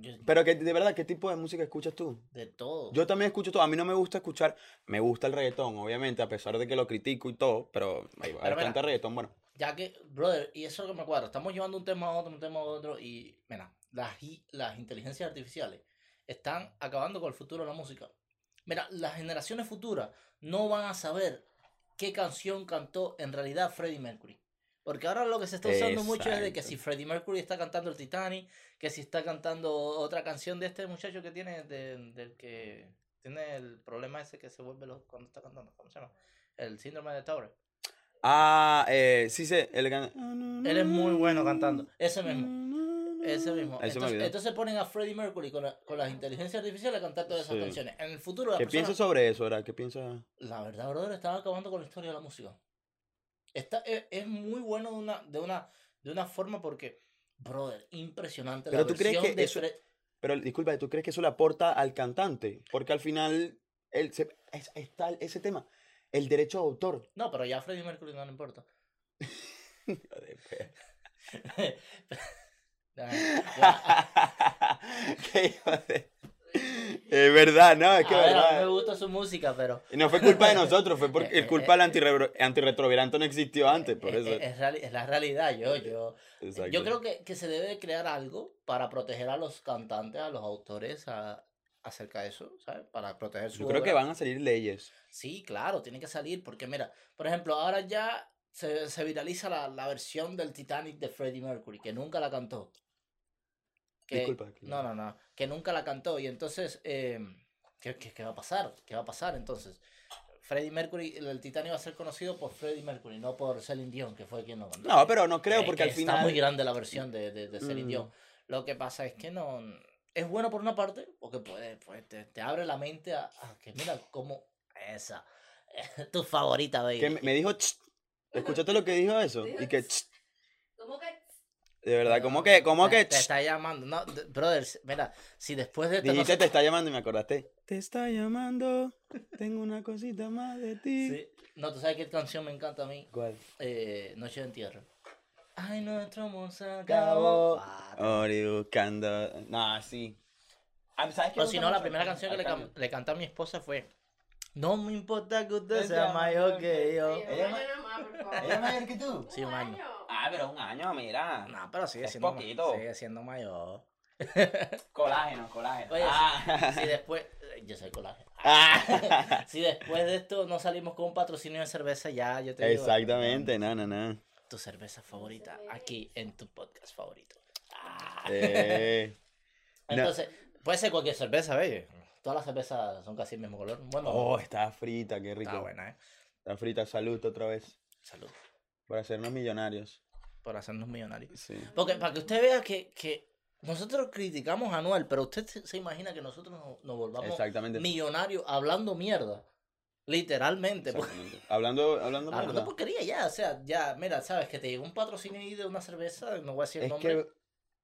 yo- Pero que de verdad, ¿qué tipo de música escuchas tú? de todo. Yo también escucho todo. A mí no me gusta escuchar. Me gusta el reggaetón, obviamente, a pesar de que lo critico y todo. Pero hay bastante reggaetón, bueno. Ya que, brother, y eso es lo que me cuadra. Estamos llevando un tema a otro, un tema a otro. Y, mira, las, las inteligencias artificiales están acabando con el futuro de la música. Mira, las generaciones futuras no van a saber qué canción cantó en realidad Freddie Mercury. Porque ahora lo que se está usando mucho es de que si Freddie Mercury está cantando el Titanic, que si está cantando otra canción de este muchacho que tiene, de- del que tiene el problema ese que se vuelve loco cuando está cantando, ¿cómo se llama? El síndrome de Tourette. Ah, eh, sí sé. El gan- Él es muy bueno cantando. Ese mismo. Ese mismo. Me entonces, olvidó. entonces ponen a Freddie Mercury con, la- con las inteligencias artificiales a cantar todas esas Sí. canciones. En el futuro, la ¿Qué persona- piensas sobre eso, ahora? ¿Qué piensas? La verdad, brother, están acabando con la historia de la música. Está, es, es muy bueno de una, de, una, de una forma porque, brother, impresionante. Pero la tú crees que de eso- Fre- Pero disculpa, ¿tú crees que eso le aporta al cantante? Porque al final él se- es- está ese tema, el derecho de autor. No, pero ya a Freddie Mercury no le importa. Ya, ya. Qué hijo de- Es verdad, no, es que A ver, a mí me gusta su música, pero Y no fue culpa de nosotros, fue porque Eh, el culpa del antirrebro- antirretroviranto no existió antes, por es, eso. es- es reali- es la realidad. Yo, yo, Exacto. yo creo que, que se debe de crear algo para proteger a los cantantes, a los autores a- acerca de eso, ¿sabes? Para proteger su Yo creo que van a salir leyes. Sí, claro, tiene que salir, porque mira, por ejemplo, ahora ya se, se viraliza la, la versión del Titanic de Freddie Mercury, que nunca la cantó. Que, Disculpa, que- No, no, no, que nunca la cantó. Y entonces, eh, ¿qué, qué, qué va a pasar? ¿Qué va a pasar entonces? Freddie Mercury, el, Titanic va a ser conocido por Freddie Mercury, no por Celine Dion, que fue quien lo cantó. No, pero no creo, porque que al Está final. muy grande la versión de, de, de Celine Mm. Dion. Lo que pasa es que no. Es bueno por una parte, porque puede, pues, te, te abre la mente a, a que mira cómo. Esa. tu favorita, baby. que me, dijo, "Ch". ¿escuchaste lo que dijo eso? Y que, "Ch". ¿Cómo que? de verdad, ¿cómo que, cómo te, que, te está llamando. No, brother, mira, si después de no Dijiste, se- te está llamando y me acordaste. Te está llamando, tengo una cosita más de ti. Sí. No, tú sabes qué canción me encanta a mí. ¿Cuál? Eh, Noche de entierro. Ay, nuestro amor se Acabó. acabó. Ah, Ori buscando. No, sí. Ah, ¿Sabes qué O si no, la primera canción que le, canté a mi esposa fue No me importa que usted sea mayor mayor que yo. Ella un ma-. ¿Ella es mayor que tú? Sí, un año. Ah, pero un año, mira. No, pero sigue Es siendo, ma- poquito. sigue siendo mayor. Colágeno, colágeno. Oye, Ah. Si después. Yo soy colágeno. Ah. Si después de esto no salimos con un patrocinio de cerveza, ya yo te digo. Exactamente, no, no, no. Tu cerveza favorita aquí en tu podcast favorito. Ah. Eh, no. Entonces, puede ser cualquier cerveza, ¿ves? Todas las cervezas son casi el mismo color. Bueno, Oh, está frita, qué rico. está buena, ¿eh? Está frita, salud otra vez. Salud. Por hacernos millonarios. Por hacernos millonarios. Sí. Porque para que usted vea que, que nosotros criticamos a Anuel, pero usted se, se imagina que nosotros nos, nos volvamos millonarios hablando mierda. Literalmente. porque-. Hablando, hablando, Hablando mierda. porquería ya, o sea, ya, mira, sabes que te llegó un patrocinio ahí de una cerveza, no voy a decir el Es nombre,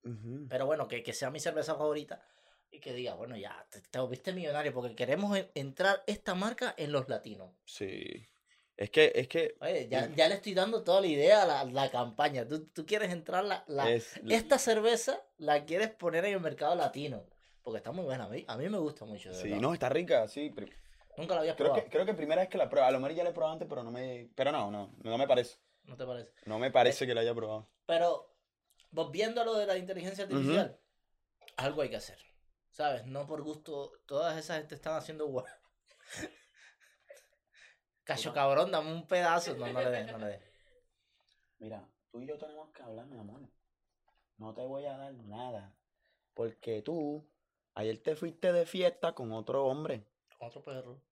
que. Ujú. pero bueno, que, que sea mi cerveza favorita y que diga, bueno, ya, te, te volviste millonario porque queremos en- entrar esta marca en los latinos. Sí. Es que, es que. Oye, ya, ya le estoy dando toda la idea a la, la campaña. Tú, tú quieres entrar la, la- es, esta cerveza la quieres poner en el mercado latino. Porque está muy buena. A mí, a mí me gusta mucho. de Sí, verdad. no, está rica, sí. pri- Nunca la había Creo probado. que, creo que primera vez que la pruebo. A lo mejor ya la he probado antes, pero no me. Pero no, no. No me parece. ¿No te parece? No me parece que la haya probado. Pero, volviendo a lo de la inteligencia artificial, algo hay que hacer. ¿Sabes? No por gusto. Todas esas gente están haciendo guay. Cacho cabrón, dame un pedazo. No, no le des, no le des. Mira, tú y yo tenemos que hablar, mi amor. No te voy a dar nada. Porque tú, ayer te fuiste de fiesta con otro hombre, Otro perro.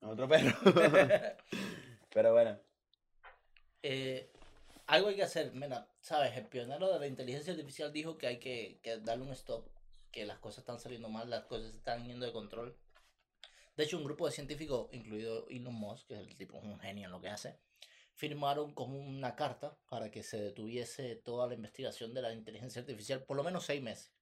otro perro. Pero bueno, Eh, algo hay que hacer. Mira, ¿sabes? El pionero de la inteligencia artificial dijo que hay que, que darle un stop. Que las cosas están saliendo mal, las cosas están yendo de control. De hecho, un grupo de científicos, incluido Elon Musk, que es el tipo un genio en lo que hace, firmaron como una carta para que se detuviese toda la investigación de la inteligencia artificial por lo menos seis meses.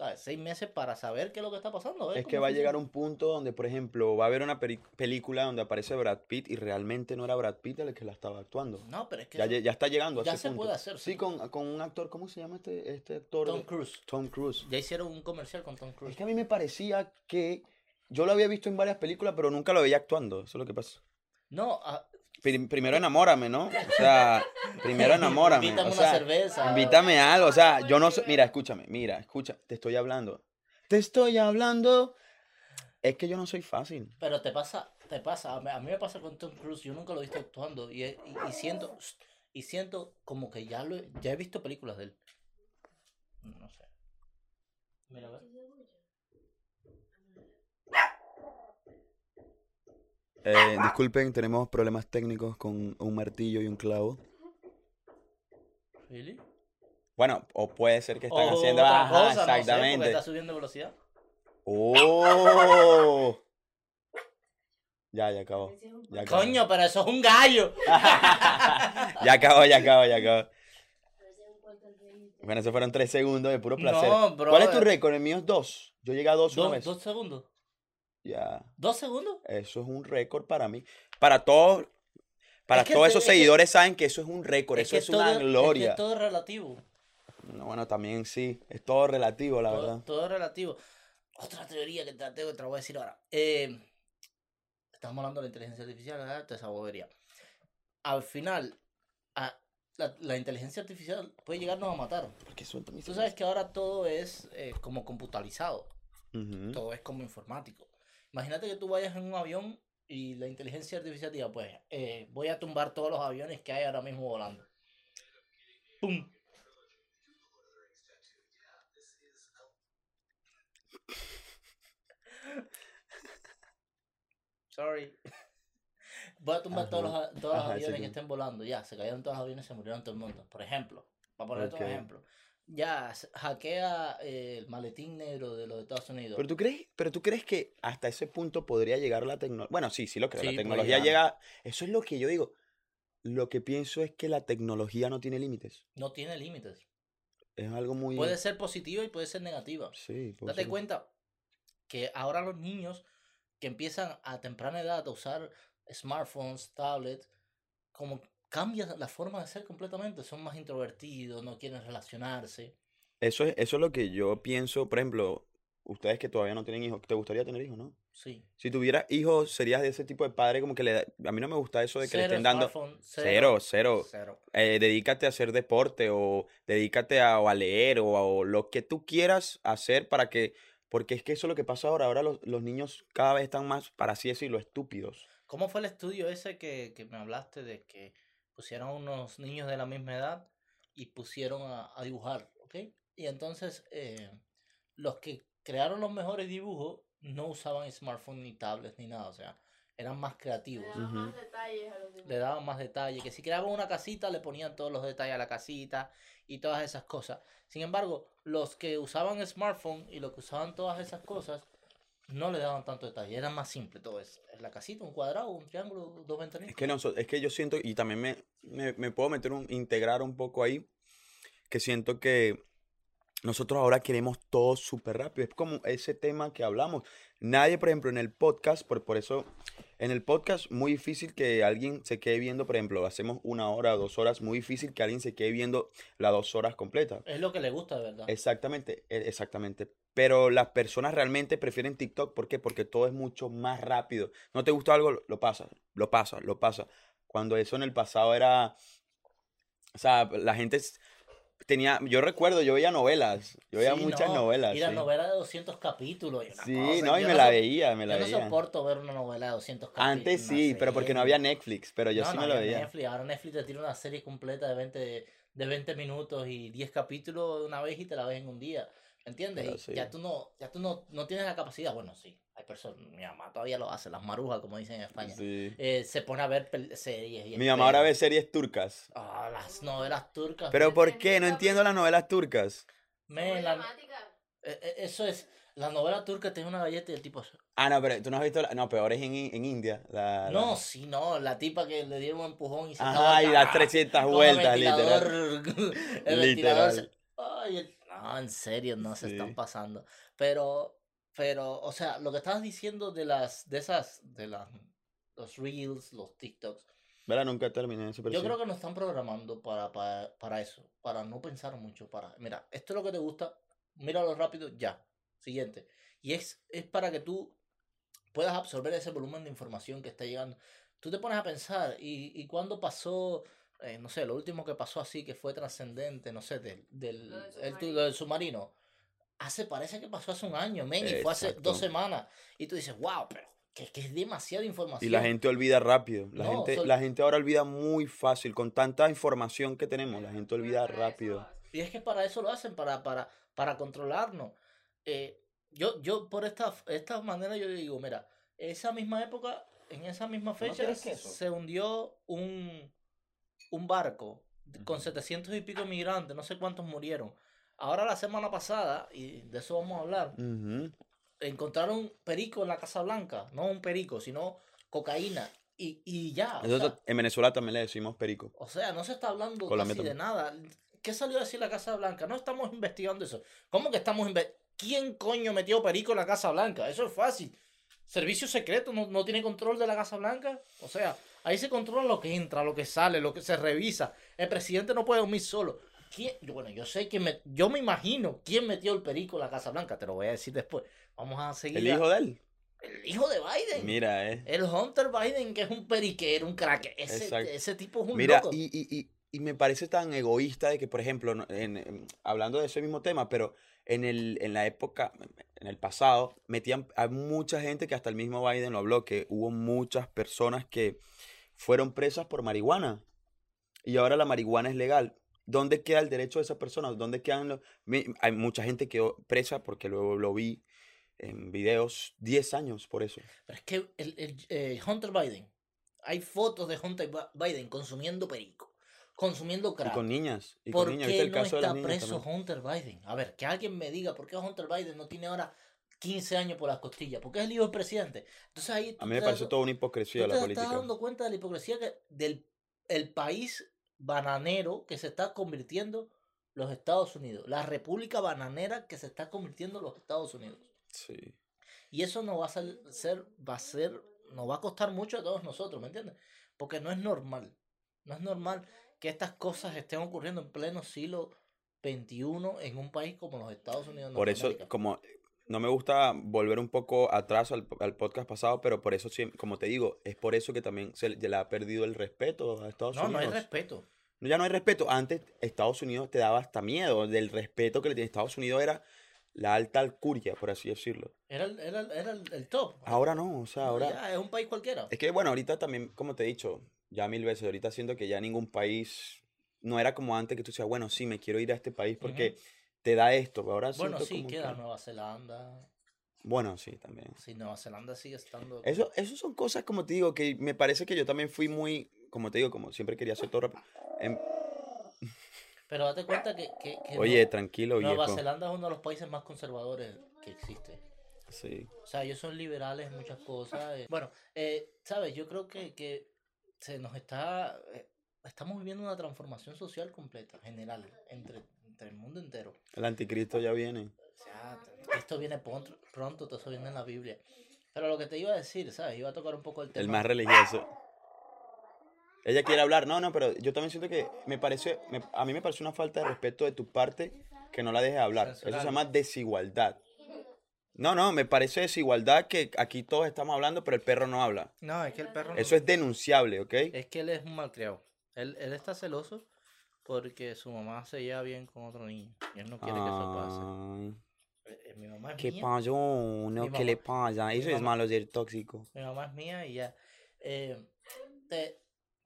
¿Sabes? Seis meses para saber qué es lo que está pasando. es que va a llegar un punto donde, por ejemplo, va a haber una película donde aparece Brad Pitt y realmente no era Brad Pitt el que la estaba actuando. No, pero es que Ya, eso- ya está llegando a ya ese se punto. puede hacer, Sí, sí. con, con un actor, ¿cómo se llama este, este actor? Tom de- Cruise. Tom Cruise. Ya hicieron un comercial con Tom Cruise. Es que a mí me parecía que yo lo había visto en varias películas, pero nunca lo veía actuando. Eso es lo que pasa. No, ah, Pri- primero enamórame, ¿no? O sea, primero enamórame. Invítame o una cerveza. Invítame a algo, o sea, yo no sé, mira, escúchame, mira, escucha, te estoy hablando. Te estoy hablando. Es que yo no soy fácil. Pero te pasa, te pasa, a mí, me pasa con Tom Cruise, yo nunca lo he visto actuando y, y, y siento y siento como que ya lo he- ya he visto películas de él. No sé. Mira, a ver. Eh, disculpen, tenemos problemas técnicos con un martillo y un clavo. ¿Really? Bueno, o puede ser que están O haciendo. otra Ajá, cosa, no sé, porque exactamente. está subiendo velocidad. ¡Oh! Ya, ya acabó. Ya. Coño, pero eso es un gallo. Ya acabó, ya acabó, ya acabó. Bueno, esos fueron tres segundos de puro placer. No, bro. ¿Cuál es tu récord? El mío es dos. Yo llegué a dos una Dos, vez. dos segundos. Ya. ¿Dos segundos? Eso es un récord para mí. Para todos. Para Es que todos te- esos es que- seguidores saben que eso es un récord, Es eso es todo- una es que gloria. todo es relativo. No, bueno, también sí, es todo relativo, la todo, verdad. todo relativo. Otra teoría que te, te, te la voy a decir ahora. Eh, estamos hablando de la inteligencia artificial, ¿verdad? Toda esa bobería. Al final, a- la, la inteligencia artificial puede llegarnos a matar. Porque suelta Tú sabes que ahora todo es eh, como computarizado. Todo es como informático. Imagínate que tú vayas en un avión y la inteligencia artificial diga, pues, eh, voy a tumbar todos los aviones que hay ahora mismo volando. ¡Pum! Sorry. Voy a tumbar todos los, todos los aviones sí, que estén volando. Ya, se cayeron todos los aviones, se murieron todo el mundo. Por ejemplo, para ponerte Ok. un ejemplo. Ya, hackea eh, el maletín negro de los Estados Unidos. Pero tú crees, pero tú crees que hasta ese punto podría llegar la tecnología. Bueno, sí, sí lo creo. Sí, la tecnología llegar. llega. Eso es lo que yo digo. Lo que pienso es que la tecnología no tiene límites. No tiene límites. Es algo muy. Puede ser positiva y puede ser negativa. Sí, puede Date ser. cuenta que ahora los niños que empiezan a temprana edad a usar smartphones, tablets, como cambia la forma de ser completamente. Son más introvertidos, no quieren relacionarse. Eso es, eso es lo que yo pienso. Por ejemplo, ustedes que todavía no tienen hijos, ¿te gustaría tener hijos, no? Sí. Si tuvieras hijos, serías de ese tipo de padre como que le da- A mí no me gusta eso de que le estén dando. smartphone, Cero, cero. cero. Eh, dedícate a hacer deporte o dedícate a, o a leer o a o lo que tú quieras hacer para que. Porque es que eso es lo que pasa ahora. Ahora los, los niños cada vez están más, para así decirlo, estúpidos. ¿Cómo fue el estudio ese que, que me hablaste de que pusieron unos niños de la misma edad y pusieron a, a dibujar, ¿ok? Y entonces eh, los que crearon los mejores dibujos no usaban smartphone ni tablets ni nada, o sea, eran más Le creativos. daban Ujú. más detalles a los dibujos. Le daban más detalle, que si creaban una casita le ponían todos los detalles a la casita y todas esas cosas. Sin embargo, los que usaban smartphone y los que usaban todas esas cosas no le daban tanto detalle, era más simple todo eso. La casita, un cuadrado, un triángulo, dos ventanitas. Es que, noso- es que yo siento, y también me, me, me puedo meter un, integrar un poco ahí, que siento que nosotros ahora queremos todo súper rápido. Es como ese tema que hablamos. Nadie, por ejemplo, en el podcast, por, por eso, en el podcast, muy difícil que alguien se quede viendo, por ejemplo, hacemos una hora, dos horas, muy difícil que alguien se quede viendo las dos horas completas. Es lo que le gusta, de verdad. Exactamente, e- exactamente. Pero las personas realmente prefieren TikTok. ¿Por qué? Porque todo es mucho más rápido. ¿No te gusta algo? Lo pasa, lo pasa, lo pasa. Cuando eso en el pasado era... O sea, la gente tenía... Yo recuerdo, yo veía novelas. Yo veía Sí, muchas no, novelas. Y la sí. novela de 200 capítulos. y una Sí, cosa, no, y me la so- veía, me la Yo no veía. soporto ver una novela de 200 capítulos. Antes sí, pero porque no había Netflix, pero yo sí me lo veía. Netflix. Ahora Netflix te tira una serie completa de 20, de 20 minutos y 10 capítulos de una vez y te la ves en un día. ¿Me entiendes? Pero Y sí. ya tú, no, ya tú no, no tienes la capacidad. Bueno, sí, hay personas. Mi mamá todavía lo hace, las marujas, como dicen en España. Sí. Eh, se pone a ver series. Y Mi mamá ahora espera. ve series turcas. Ah, las novelas turcas. Pero. ¿por qué? No entiendo las novelas turcas. Muy la- dramáticas. eh, eh, eso es. La novela turca tiene una galleta y el tipo. Ah, no, pero tú no has visto... la- No, peor es en, en India. La, la- No, sí, no. La tipa que le dieron un empujón y se Ajá, y estaba- das 300 con el vueltas, literal. el ventilador se- Literal. Ay, el- no, en serio, no se están pasando. Pero, pero, o sea, lo que estabas diciendo de las, de esas, de las, los reels, los TikToks, Verá, nunca terminé eso, pero yo sí. creo que nos están programando para, para, para eso, para no pensar mucho, para, mira, esto es lo que te gusta, míralo rápido, ya, siguiente. Y es, es para que tú puedas absorber ese volumen de información que está llegando. Tú te pones a pensar, ¿y, y cuándo pasó, eh, no sé, lo último que pasó así, que fue trascendente, no sé, del, del, Lo del el submarino. lo del submarino? Hace, parece que pasó hace un año, men, y fue hace dos semanas. Y tú dices, wow, pero que, que es demasiada información. Y la gente olvida rápido. La, No, gente, sol- la gente ahora olvida muy fácil. Con tanta información que tenemos, la gente olvida rápido. Y es que para eso lo hacen, para, para, para controlarnos. Eh, yo, yo por esta, esta manera yo digo, mira, esa misma época, en esa misma fecha, se hundió un, un barco con 700 y pico inmigrantes, no sé cuántos murieron. Ahora la semana pasada, y de eso vamos a hablar, encontraron perico en la Casa Blanca, no un perico, sino cocaína. Y, y ya, Nosotros sea, en Venezuela también le decimos perico. o sea, no se está hablando casi de nada. ¿Qué salió a decir la Casa Blanca? No estamos investigando eso. ¿Cómo que estamos investigando? ¿Quién coño metió perico en la Casa Blanca? Eso es fácil. Servicio secreto no, no tiene control de la Casa Blanca. O sea, ahí se controla lo que entra, lo que sale, lo que se revisa. El presidente no puede dormir solo. ¿Quién? Bueno, yo sé que me, yo me imagino quién metió el perico en la Casa Blanca. Te lo voy a decir después. Vamos a seguir. El a- hijo de él. el hijo de Biden. Mira, eh. El Hunter Biden, que es un periquero, un crack. Ese, ese tipo es un Mira, loco. y, y, y, y me parece tan egoísta de que, por ejemplo, en- en- hablando de ese mismo tema, pero en, el, en la época, en el pasado, metían a mucha gente que hasta el mismo Biden lo habló, que hubo muchas personas que fueron presas por marihuana y ahora la marihuana es legal. ¿Dónde queda el derecho de esas personas? ¿Dónde quedan los...? Hay mucha gente que quedó presa porque luego lo vi en videos 10 años por eso. Pero es que el, el, eh, Hunter Biden, hay fotos de Hunter Biden consumiendo perico, consumiendo Y crack. con niñas. Y ¿Por con niñas. qué ¿Viste el no caso de está niñas preso también? Hunter Biden? A ver, que alguien me diga por qué Hunter Biden no tiene ahora 15 años por las costillas, porque es el hijo del presidente. Entonces ahí A mí me te parece toda una hipocresía la te política. estás dando cuenta de la hipocresía que, del el país bananero que se está convirtiendo los Estados Unidos, la república bananera que se está convirtiendo los Estados Unidos. Sí. Y eso no va a ser, ser- va a ser, nos va a costar mucho a todos nosotros, ¿me entiendes? Porque no es normal, no es normal que estas cosas estén ocurriendo en pleno siglo XXI en un país como los Estados Unidos. Por eso, como no me gusta volver un poco atrás al, al podcast pasado, pero por eso, como te digo, es por eso que también se le ha perdido el respeto a Estados No, no hay Unidos. respeto. No, ya no hay respeto. Antes Estados Unidos te daba hasta miedo. Del respeto que le tiene Estados Unidos era la alta alcuria, por así decirlo. Era, el- era, el- era el, el top. Ahora no, o sea, ahora... Ya, es un país cualquiera. Es que, bueno, ahorita también, como te he dicho, ya mil veces, ahorita siento que ya ningún país... No era como antes que tú decías, bueno, sí, me quiero ir a este país porque te da esto. Ahora Bueno, sí, queda que- Nueva Zelanda. Bueno, sí, también. Sí, Nueva Zelanda sigue estando. Eso, eso son cosas, como te digo, que me parece que yo también fui muy, como te digo, como siempre quería hacer todo rápido. Em, Pero date cuenta que, que, que oye, tranquilo, Nueva. Zelanda es uno de los países más conservadores que existe. Sí. O sea, ellos son liberales en muchas cosas. eh. Bueno, eh, sabes, yo creo que, que se nos está... eh, estamos viviendo una transformación social completa, general, entre, entre el mundo entero. El anticristo ya viene. O sea, esto viene pronto, pronto, todo eso viene en la Biblia. Pero lo que te iba a decir, ¿sabes? Iba a tocar un poco el tema. El más religioso. Ella quiere hablar. No, no, pero yo también siento que me parece, me- a mí me parece una falta de respeto de tu parte que no la dejes hablar. Eso se llama desigualdad. No, no, me parece desigualdad que aquí todos estamos hablando, pero el perro no habla. No, es que el perro... no- Eso es denunciable, ¿ok? Es que él es un malcriado. Él, él está celoso porque su mamá se lleva bien con otro niño. Y él no quiere que eso pase. Eh, eh, Mi mamá es ¿Qué mía. pasó? No, Mi ¿qué le mamá- pasa? Eso es mamá- malo ser tóxico. Mi mamá es mía y ya. Eh, te-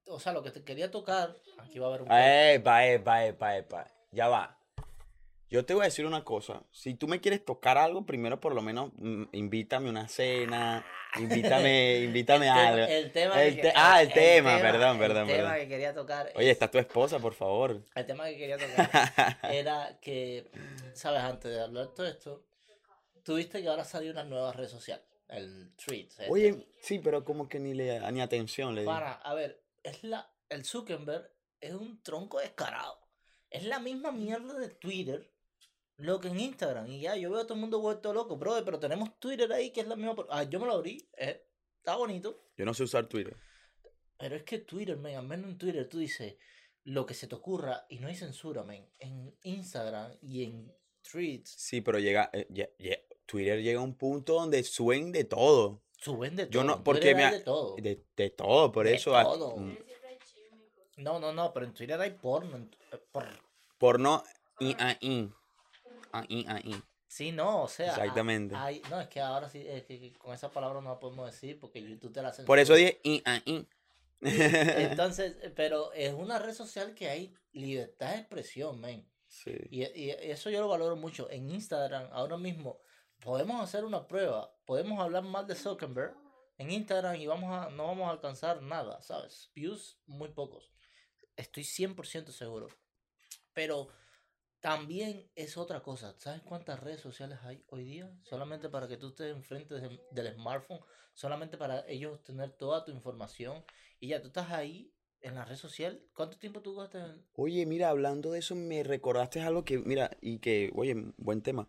o sea, lo que te quería tocar, aquí va a haber un... Epa, epa, epa, epa. Ya va. Yo te voy a decir una cosa. Si tú me quieres tocar algo, primero por lo menos mm, invítame a una cena. Invítame, invítame a algo. el tema El que te- que- ah, el tema, perdón, el perdón, tema perdón. que quería tocar Oye, es- está tu esposa, por favor. el tema que quería tocar era que sabes antes de hablar todo esto tuviste que ahora salió una nueva red social el Threads este. Oye, sí, pero como que ni le ni atención le di. Para, a ver, es la, el Zuckerberg es un tronco descarado. Es la misma mierda de Twitter, lo que en Instagram. Y ya, yo veo a todo el mundo vuelto loco, brother, pero tenemos Twitter ahí que es la misma. por- Ah, yo me lo abrí, eh, está bonito. Yo no sé usar Twitter. Pero es que Twitter, man, al menos en Twitter tú dices lo que se te ocurra y no hay censura, man. En Instagram y en Threads Sí, pero llega, eh, Twitter llega a un punto donde suben de todo. suben de todo. Yo no- porque me ha- de todo. De, de todo, por De eso. todo. mm. No, no, no, pero en Twitter hay porno. en- eh, por- Porno. Y, ah, y. Ah, y, ah, y. Sí, no, o sea. Exactamente. hay- no, es que ahora sí, es que, con esa palabra no la podemos decir porque YouTube te la censura. Por eso dije y, ah, y. Entonces, pero es una red social que hay libertad de expresión, man. Sí. Y, y eso yo lo valoro mucho. En Instagram, ahora mismo, podemos hacer una prueba. Podemos hablar mal de Zuckerberg en Instagram y vamos a, no vamos a alcanzar nada, ¿sabes? Views muy pocos. Estoy 100% seguro. Pero también es otra cosa. ¿Sabes cuántas redes sociales hay hoy día? Solamente para que tú estés enfrente de- del smartphone, solamente para ellos tener toda tu información. Y ya tú estás ahí en la red social. ¿Cuánto tiempo tú gastas en- Oye, mira, hablando de eso, me recordaste algo que, mira, y que, oye, buen tema.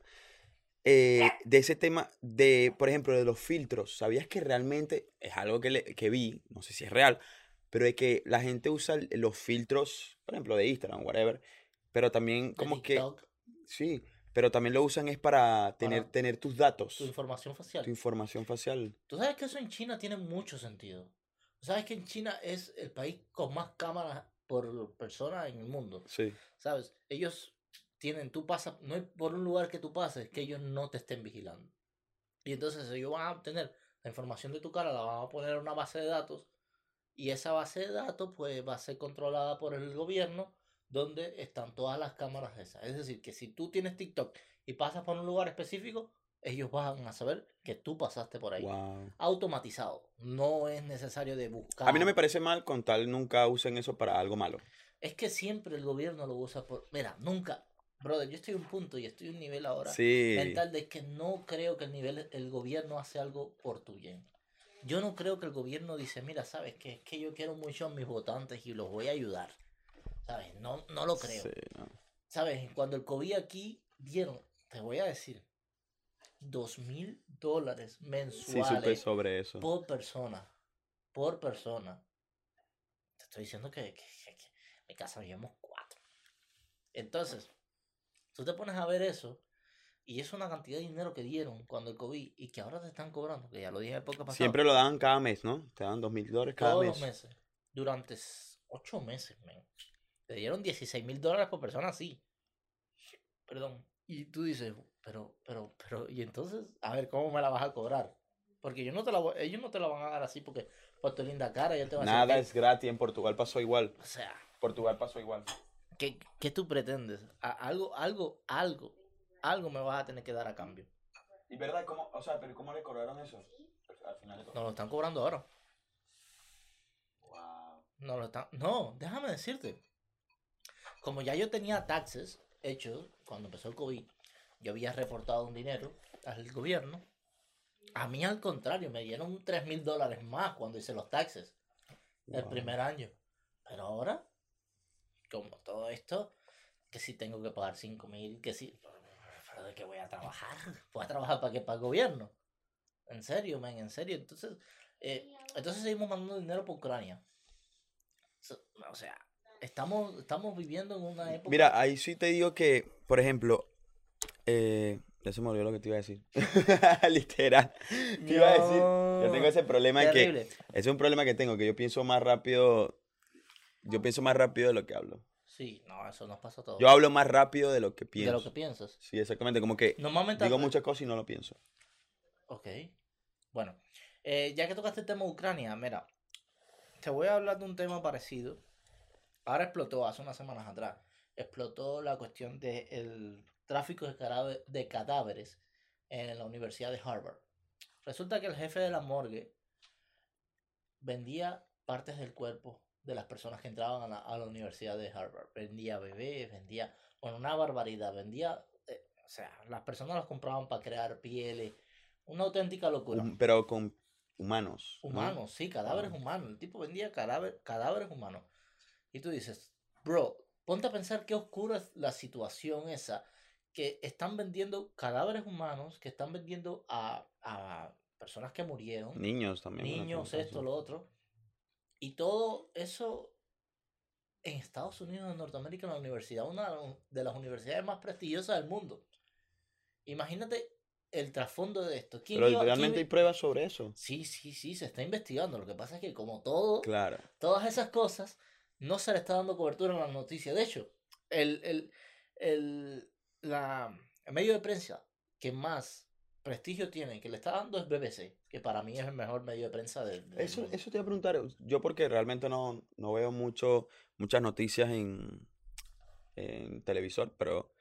Eh, de ese tema de, por ejemplo, de los filtros. ¿Sabías que realmente es algo que, le- que vi, no sé si es real, pero de que la gente usa los filtros, por ejemplo, de Instagram, whatever, pero también como que, sí, pero también lo usan es para tener, Para tener tus datos, tu información facial? tu información facial. Tú sabes que eso en China tiene mucho sentido. Tú sabes que en China es el país con más cámaras por persona en el mundo. Sí. ¿Sabes? Ellos tienen, tú pasas, no es por un lugar que tú pases que ellos no te estén vigilando. Y entonces ellos van a obtener la información de tu cara, la van a poner en una base de datos. Y esa base de datos pues va a ser controlada por el gobierno donde están todas las cámaras esas. Es decir, que si tú tienes TikTok y pasas por un lugar específico, ellos van a saber que tú pasaste por ahí Wow. automatizado. No es necesario de buscar. A mí no me parece mal con tal nunca usen eso para algo malo. Es que siempre el gobierno lo usa por. Mira, nunca. Brother, yo estoy a un punto y estoy a un nivel ahora Sí. mental de que no creo que el nivel el gobierno hace algo por tu bien. Yo no creo que el gobierno dice, mira, sabes que es que yo quiero mucho a mis votantes y los voy a ayudar. ¿Sabes? No, no lo creo. Sí, no. ¿Sabes? Cuando el COVID aquí dieron, te voy a decir, dos mil dólares mensuales. sobre eso. por persona. Por persona. Te estoy diciendo que, que- que- que en mi casa vivíamos cuatro. Entonces, tú te pones a ver eso y es una cantidad de dinero que dieron cuando el COVID y que ahora te están cobrando, que ya lo dije en el podcast pasado. Siempre lo dan cada mes, ¿no? Te dan dos mil dólares cada todos mes. los meses. Durante ocho meses, men. Te dieron 16 mil dólares por persona, sí. Perdón. Y tú dices, pero, pero, pero, y entonces, a ver, ¿cómo me la vas a cobrar? Porque yo no te la voy- ellos no te la van a dar así porque por tu linda cara yo te voy a Nada es gratis. En Portugal pasó igual. O sea, Portugal pasó igual. ¿qué, qué tú pretendes? A- algo, algo, algo, algo me vas a tener que dar a cambio. ¿Y verdad? ¿Cómo, o sea, pero cómo le cobraron eso? Al final de Nos lo están cobrando ahora. Wow. No lo están. No, déjame decirte. Como ya yo tenía taxes hechos cuando empezó el COVID, yo había reportado un dinero al gobierno. A mí, al contrario, me dieron 3 mil dólares más cuando hice los taxes el primer año. Pero ahora, como todo esto, que si tengo que pagar 5 mil, que si. ¿Pero de qué voy a trabajar? ¿Voy a trabajar para qué? ¿Para el gobierno? En serio, men, en serio. Entonces, eh, entonces seguimos mandando dinero por Ucrania. O sea, estamos, estamos viviendo en una época. Mira, ahí sí te digo que, por ejemplo, eh, ya se me olvidó lo que te iba a decir. Literal. Te iba a decir, yo tengo ese problema de que, terrible. ese es un problema que tengo, que yo pienso más rápido, yo pienso más rápido de lo que hablo. Sí, no, eso nos pasa a todos. Yo hablo más rápido de lo que de pienso. lo que piensas. Sí, exactamente, como que Normalmente. digo muchas cosas y no lo pienso. Ok. Bueno, eh, ya que tocaste el tema de Ucrania, mira, te voy a hablar de un tema parecido. Ahora explotó, hace unas semanas atrás, explotó la cuestión del tráfico de, cadáver- de cadáveres en la Universidad de Harvard. Resulta que el jefe de la morgue vendía partes del cuerpo de las personas que entraban a la, a la Universidad de Harvard. Vendía bebés, vendía, bueno, una barbaridad, vendía, eh, o sea, las personas los compraban para crear pieles, una auténtica locura. Pero con humanos. ¿no? Humanos, sí, cadáveres Ah. humanos. El tipo vendía cadáver- cadáveres humanos. Y tú dices, bro, ponte a pensar qué oscura es la situación esa. Que están vendiendo cadáveres humanos, que están vendiendo a, a personas que murieron, Niños también. niños, esto, lo otro. Y todo eso en Estados Unidos, en Norteamérica, en la universidad, una de las universidades más prestigiosas del mundo. Imagínate el trasfondo de esto. ¿Quién Pero iba- realmente hay pruebas sobre eso. Sí, sí, sí, se está investigando. Lo que pasa es que como todo, Claro. todas esas cosas, no se le está dando cobertura en las noticias. De hecho, el, el, el, la, el medio de prensa que más prestigio tiene, que le está dando es BBC, que para mí es el mejor medio de prensa del, del Eso, mundo. eso te iba a preguntar. Yo porque realmente no, no veo mucho, muchas noticias en, en televisor, pero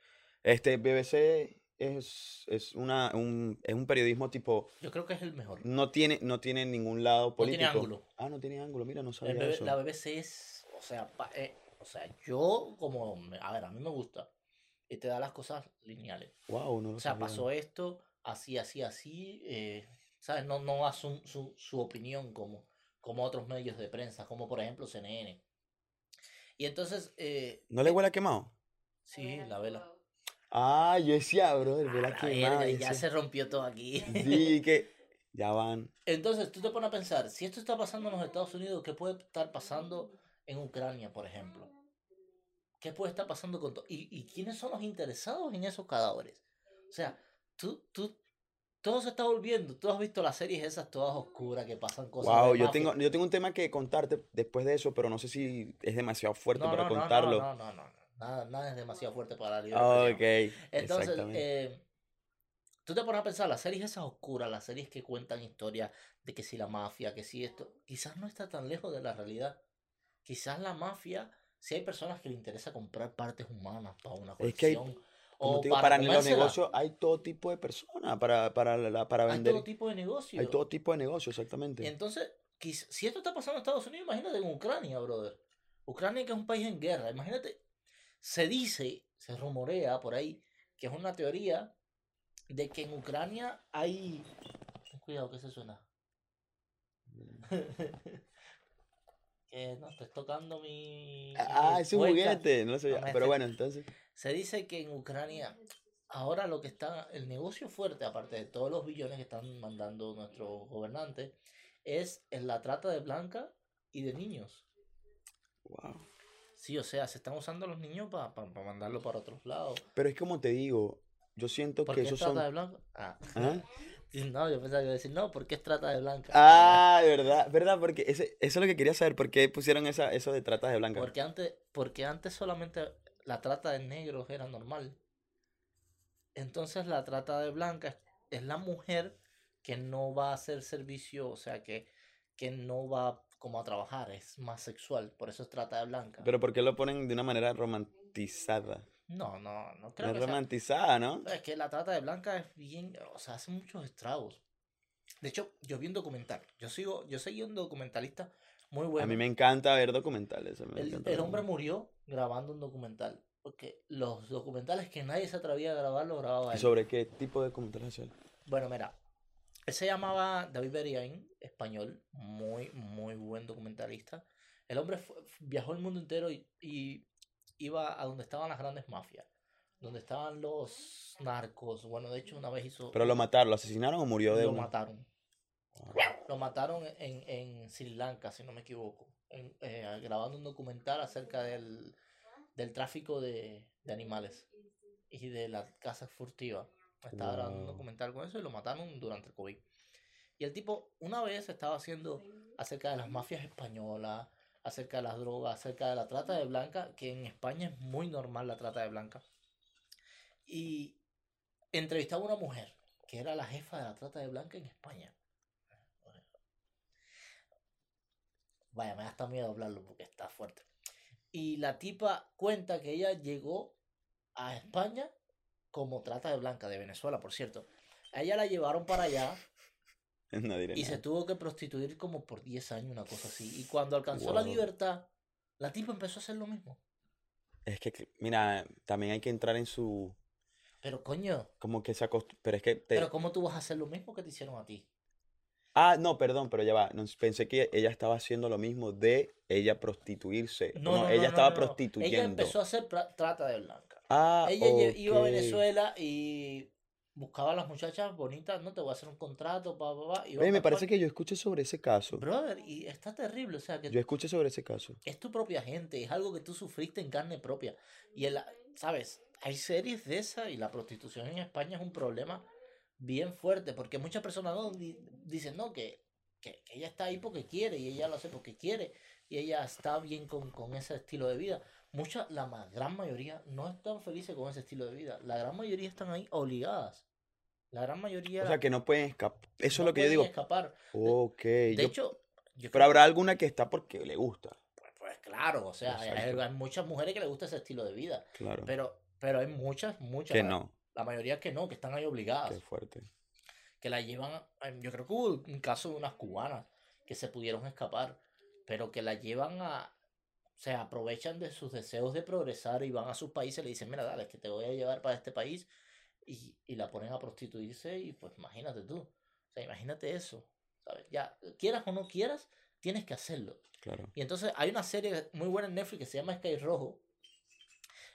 este BBC es, es, una, un, es un periodismo tipo... Yo creo que es el mejor. No tiene, no tiene ningún lado tiene político. ángulo. Ah, no tiene ángulo. Mira, no sabía BB eso. la BBC es, sea, pa- eh, O sea, yo como, a ver, a mí me gusta. Y te da las cosas lineales. Wow, no lo O sea, sabía. pasó esto, así, así, así. eh, ¿Sabes? No, no da su, su, su opinión como, como otros medios de prensa, como por ejemplo CNN. Y entonces, eh, ¿No le huele a quemado? sí, la vela. Ah, yo decía, bro, el A vela la quemado. verga, ya se rompió todo aquí. Sí, que ya van. Entonces, tú te pones a pensar, si esto está pasando en los Estados Unidos, ¿qué puede estar pasando en Ucrania, por ejemplo? ¿Qué puede estar pasando con todo? ¿Y, y quiénes son los interesados en esos cadáveres? O sea, tú, tú, todo se está volviendo. Tú has visto las series esas todas oscuras que pasan cosas. Wow, yo tengo, yo tengo un tema que contarte después de eso, pero no sé si es demasiado fuerte No, para no, contarlo. No, no, no, no. Nada, nada es demasiado fuerte para la expresión. ok, Entonces, eh, tú te pones a pensar, las series esas oscuras, las series que cuentan historias de que si la mafia, que si esto, quizás no está tan lejos de la realidad. Quizás la mafia, si hay personas que le interesa comprar partes humanas para una Es que hay- colección, Como o digo, para, para los negocios hay todo tipo de personas para, para, la- para hay vender. todo tipo de negocio. Hay todo tipo de negocios, exactamente. Entonces, quiz- si esto está pasando en Estados Unidos, imagínate en Ucrania, brother. Ucrania que es un país en guerra. Imagínate, se dice, se rumorea por ahí, que es una teoría de que en Ucrania hay... Cuidado, que se suena? que no, estoy tocando mi... Ah, es un juguete, no lo sabía. No Pero bueno, entonces. Se dice que en Ucrania ahora lo que está, el negocio fuerte, aparte de todos los billones que están mandando nuestros gobernantes, es en la trata de blanca y de niños. Wow. Sí, o sea, se están usando los niños para mandarlo para otros lados. Pero es como te digo, yo siento ¿Por que qué es esos trata son. de blanca? Ah. ¿Ah? No, yo pensaba que iba a decir, no, ¿por qué es trata de blanca? Ah, de verdad, verdad, porque ese, eso es lo que quería saber, ¿por qué pusieron esa, eso de trata de blanca? Porque antes, porque antes solamente la trata de negros era normal. Entonces la trata de blanca es, es la mujer que no va a hacer servicio, o sea, que, que no va como a trabajar, es más sexual, por eso es trata de blanca. Pero ¿por qué lo ponen de una manera romantizada? No, no, no creo es que sea- romantizada, ¿no? Es que la trata de blanca es bien, o sea, hace muchos estragos. De hecho, yo vi un documental, yo sigo, yo seguí un documentalista muy bueno. A mí me encanta ver documentales. me El, el hombre murió grabando un documental. Porque los documentales que nadie se atrevía a grabar, los grababa ¿Y él. sobre qué tipo de documentales él? Bueno, mira. Él se llamaba David Beriain, español. Muy, muy buen documentalista. El hombre fue- viajó el mundo entero y, y iba a donde estaban las grandes mafias. Donde estaban los narcos. Bueno, de hecho, una vez hizo. Pero lo mataron, lo asesinaron o murió de lo una? mataron. Wow. Lo mataron en, en Sri Lanka, si no me equivoco, en- eh, grabando un documental acerca del, del tráfico de, de animales y de las casas furtivas. Estaba grabando un documental con eso y lo mataron durante el COVID. Y el tipo una vez estaba haciendo acerca de las mafias españolas, acerca de las drogas, acerca de la trata de blanca, que en España es muy normal la trata de blanca. Y entrevistaba a una mujer que era la jefa de la trata de blanca en España. Vaya, me da hasta miedo hablarlo porque está fuerte. Y la tipa cuenta que ella llegó a España como trata de blanca, de Venezuela, por cierto. A ella la llevaron para allá No diré y se nada. tuvo que prostituir como por 10 años, una cosa así. Y cuando alcanzó la Wow. libertad, la tipa empezó a hacer lo mismo. Es que, mira, también hay que entrar en su... Pero coño, Como que se acost... Pero es que... te- pero ¿cómo tú vas a hacer lo mismo que te hicieron a ti? Ah, no, perdón, pero ya va. no, pensé que ella estaba haciendo lo mismo de ella prostituirse. No, ella estaba prostituyendo. Ella empezó a hacer trata de blanca. Ah, Ella lle- iba a. Venezuela y buscaba a las muchachas bonitas, no te voy a hacer un contrato, pa, pa, pa, iba Oye, me pa' parece que yo escuché sobre ese caso. Brother, y está terrible, o sea, que Yo escuché sobre ese caso. es tu propia gente, es algo que tú sufriste en carne propia. Y, el, ¿sabes? Hay series de esas y la prostitución en España es un problema bien fuerte, porque muchas personas no, di- dicen, no, que, que, que ella está ahí porque quiere y ella lo hace porque quiere y ella está bien con, con ese estilo de vida. Mucha, la ma- gran mayoría no están felices con ese estilo de vida. La gran mayoría están ahí obligadas. La gran mayoría O sea, que no pueden escapar. Eso no es lo que yo pueden digo. escapar. Ok. De yo- hecho, yo Pero habrá alguna que está porque le gusta. Pues, pues claro, o sea, hay, muchas mujeres que les gusta ese estilo de vida, Claro. pero, pero hay muchas, muchas, que no. la mayoría que no, que están ahí obligadas, Qué fuerte. que la llevan, a- yo creo que hubo un caso de unas cubanas que se pudieron escapar, pero que la llevan a, se aprovechan de sus deseos de progresar y van a sus países y le dicen, mira, dale, que te voy a llevar para este país y, y la ponen a prostituirse y pues imagínate tú. O sea, imagínate eso. ¿sabes? Ya, quieras o no quieras, tienes que hacerlo. Claro. Y entonces hay una serie muy buena en Netflix que se llama Sky Rojo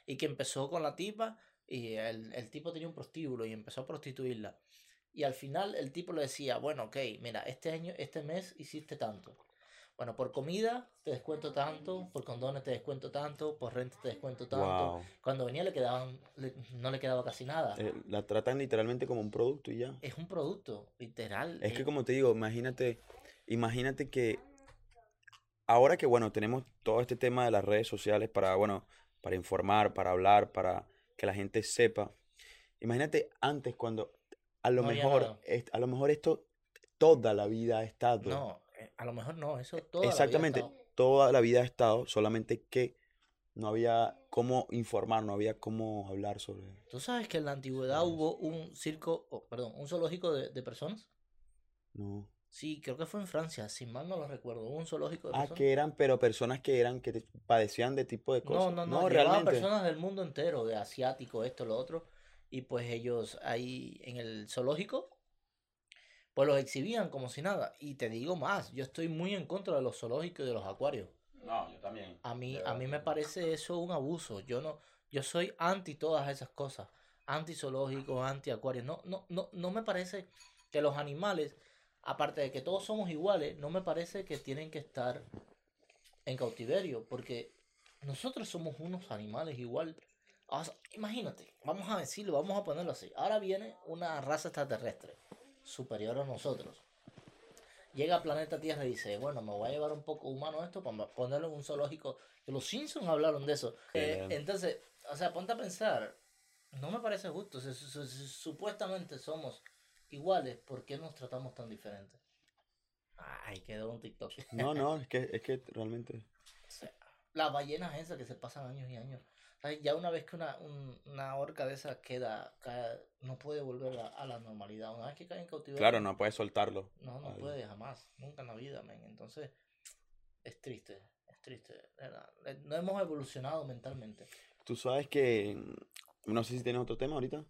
y que empezó con la tipa y el, el tipo tenía un prostíbulo y empezó a prostituirla. Y al final el tipo le decía, bueno, ok, mira, este año, este mes hiciste tanto. Bueno, por comida te descuento tanto, por condones te descuento tanto, por renta te descuento tanto. Wow. Cuando venía le quedaban, le- no le quedaba casi nada. Eh, la tratan literalmente como un producto y ya. Es un producto, literal. Es que eh, como te digo, imagínate, imagínate que ahora que bueno, tenemos todo este tema de las redes sociales para, bueno, para informar, para hablar, para que la gente sepa. Imagínate antes cuando a lo No mejor a lo mejor esto toda la vida ha estado. No, a lo mejor no, eso toda la vida ha Exactamente, estado. toda la vida ha estado, solamente que no había cómo informar, no había cómo hablar sobre. ¿Tú sabes que en la antigüedad hubo un circo, oh, perdón, un zoológico de, de personas? No. Sí, creo que fue en Francia, si mal no lo recuerdo. Hubo un zoológico de Ah, personas. que eran, pero personas que eran, que padecían de tipo de No, cosas. no, no, llevaba realmente. personas del mundo entero, de asiático, esto, lo otro. Y pues ellos ahí en el zoológico, pues los exhibían como si nada. Y te digo más, yo estoy muy en contra de los zoológicos y de los acuarios. No, yo también. A mí, a mí me parece eso un abuso. Yo no, yo soy anti todas esas cosas. Anti zoológicos, anti acuarios. No, no, no, no me parece que los animales, aparte de que todos somos iguales, no me parece que tienen que estar en cautiverio. Porque nosotros somos unos animales igual. O sea, imagínate, vamos a decirlo, vamos a ponerlo así. Ahora viene una raza extraterrestre superior a nosotros llega a planeta Tierra y dice, bueno, me voy a llevar un poco humano esto para ponerlo en un zoológico. Los Simpsons hablaron de eso. Eh, entonces, o sea, ponte a pensar, no me parece justo. Si, si- si supuestamente somos iguales, ¿por qué nos tratamos tan diferentes? Ay, quedó un TikTok. No, no, es que, es que realmente. Las ballenas esas que se pasan años y años. Ya una vez que una, un- una orca de esas queda, cae- no puede volver a, a la normalidad. Una vez que cae en cautiverio. Claro, no puedes soltarlo. No, no puede jamás, nunca en la vida, men. Entonces, es triste, es triste. Eh, No hemos evolucionado mentalmente. Tú sabes que. No sé si tienes otro tema ahorita.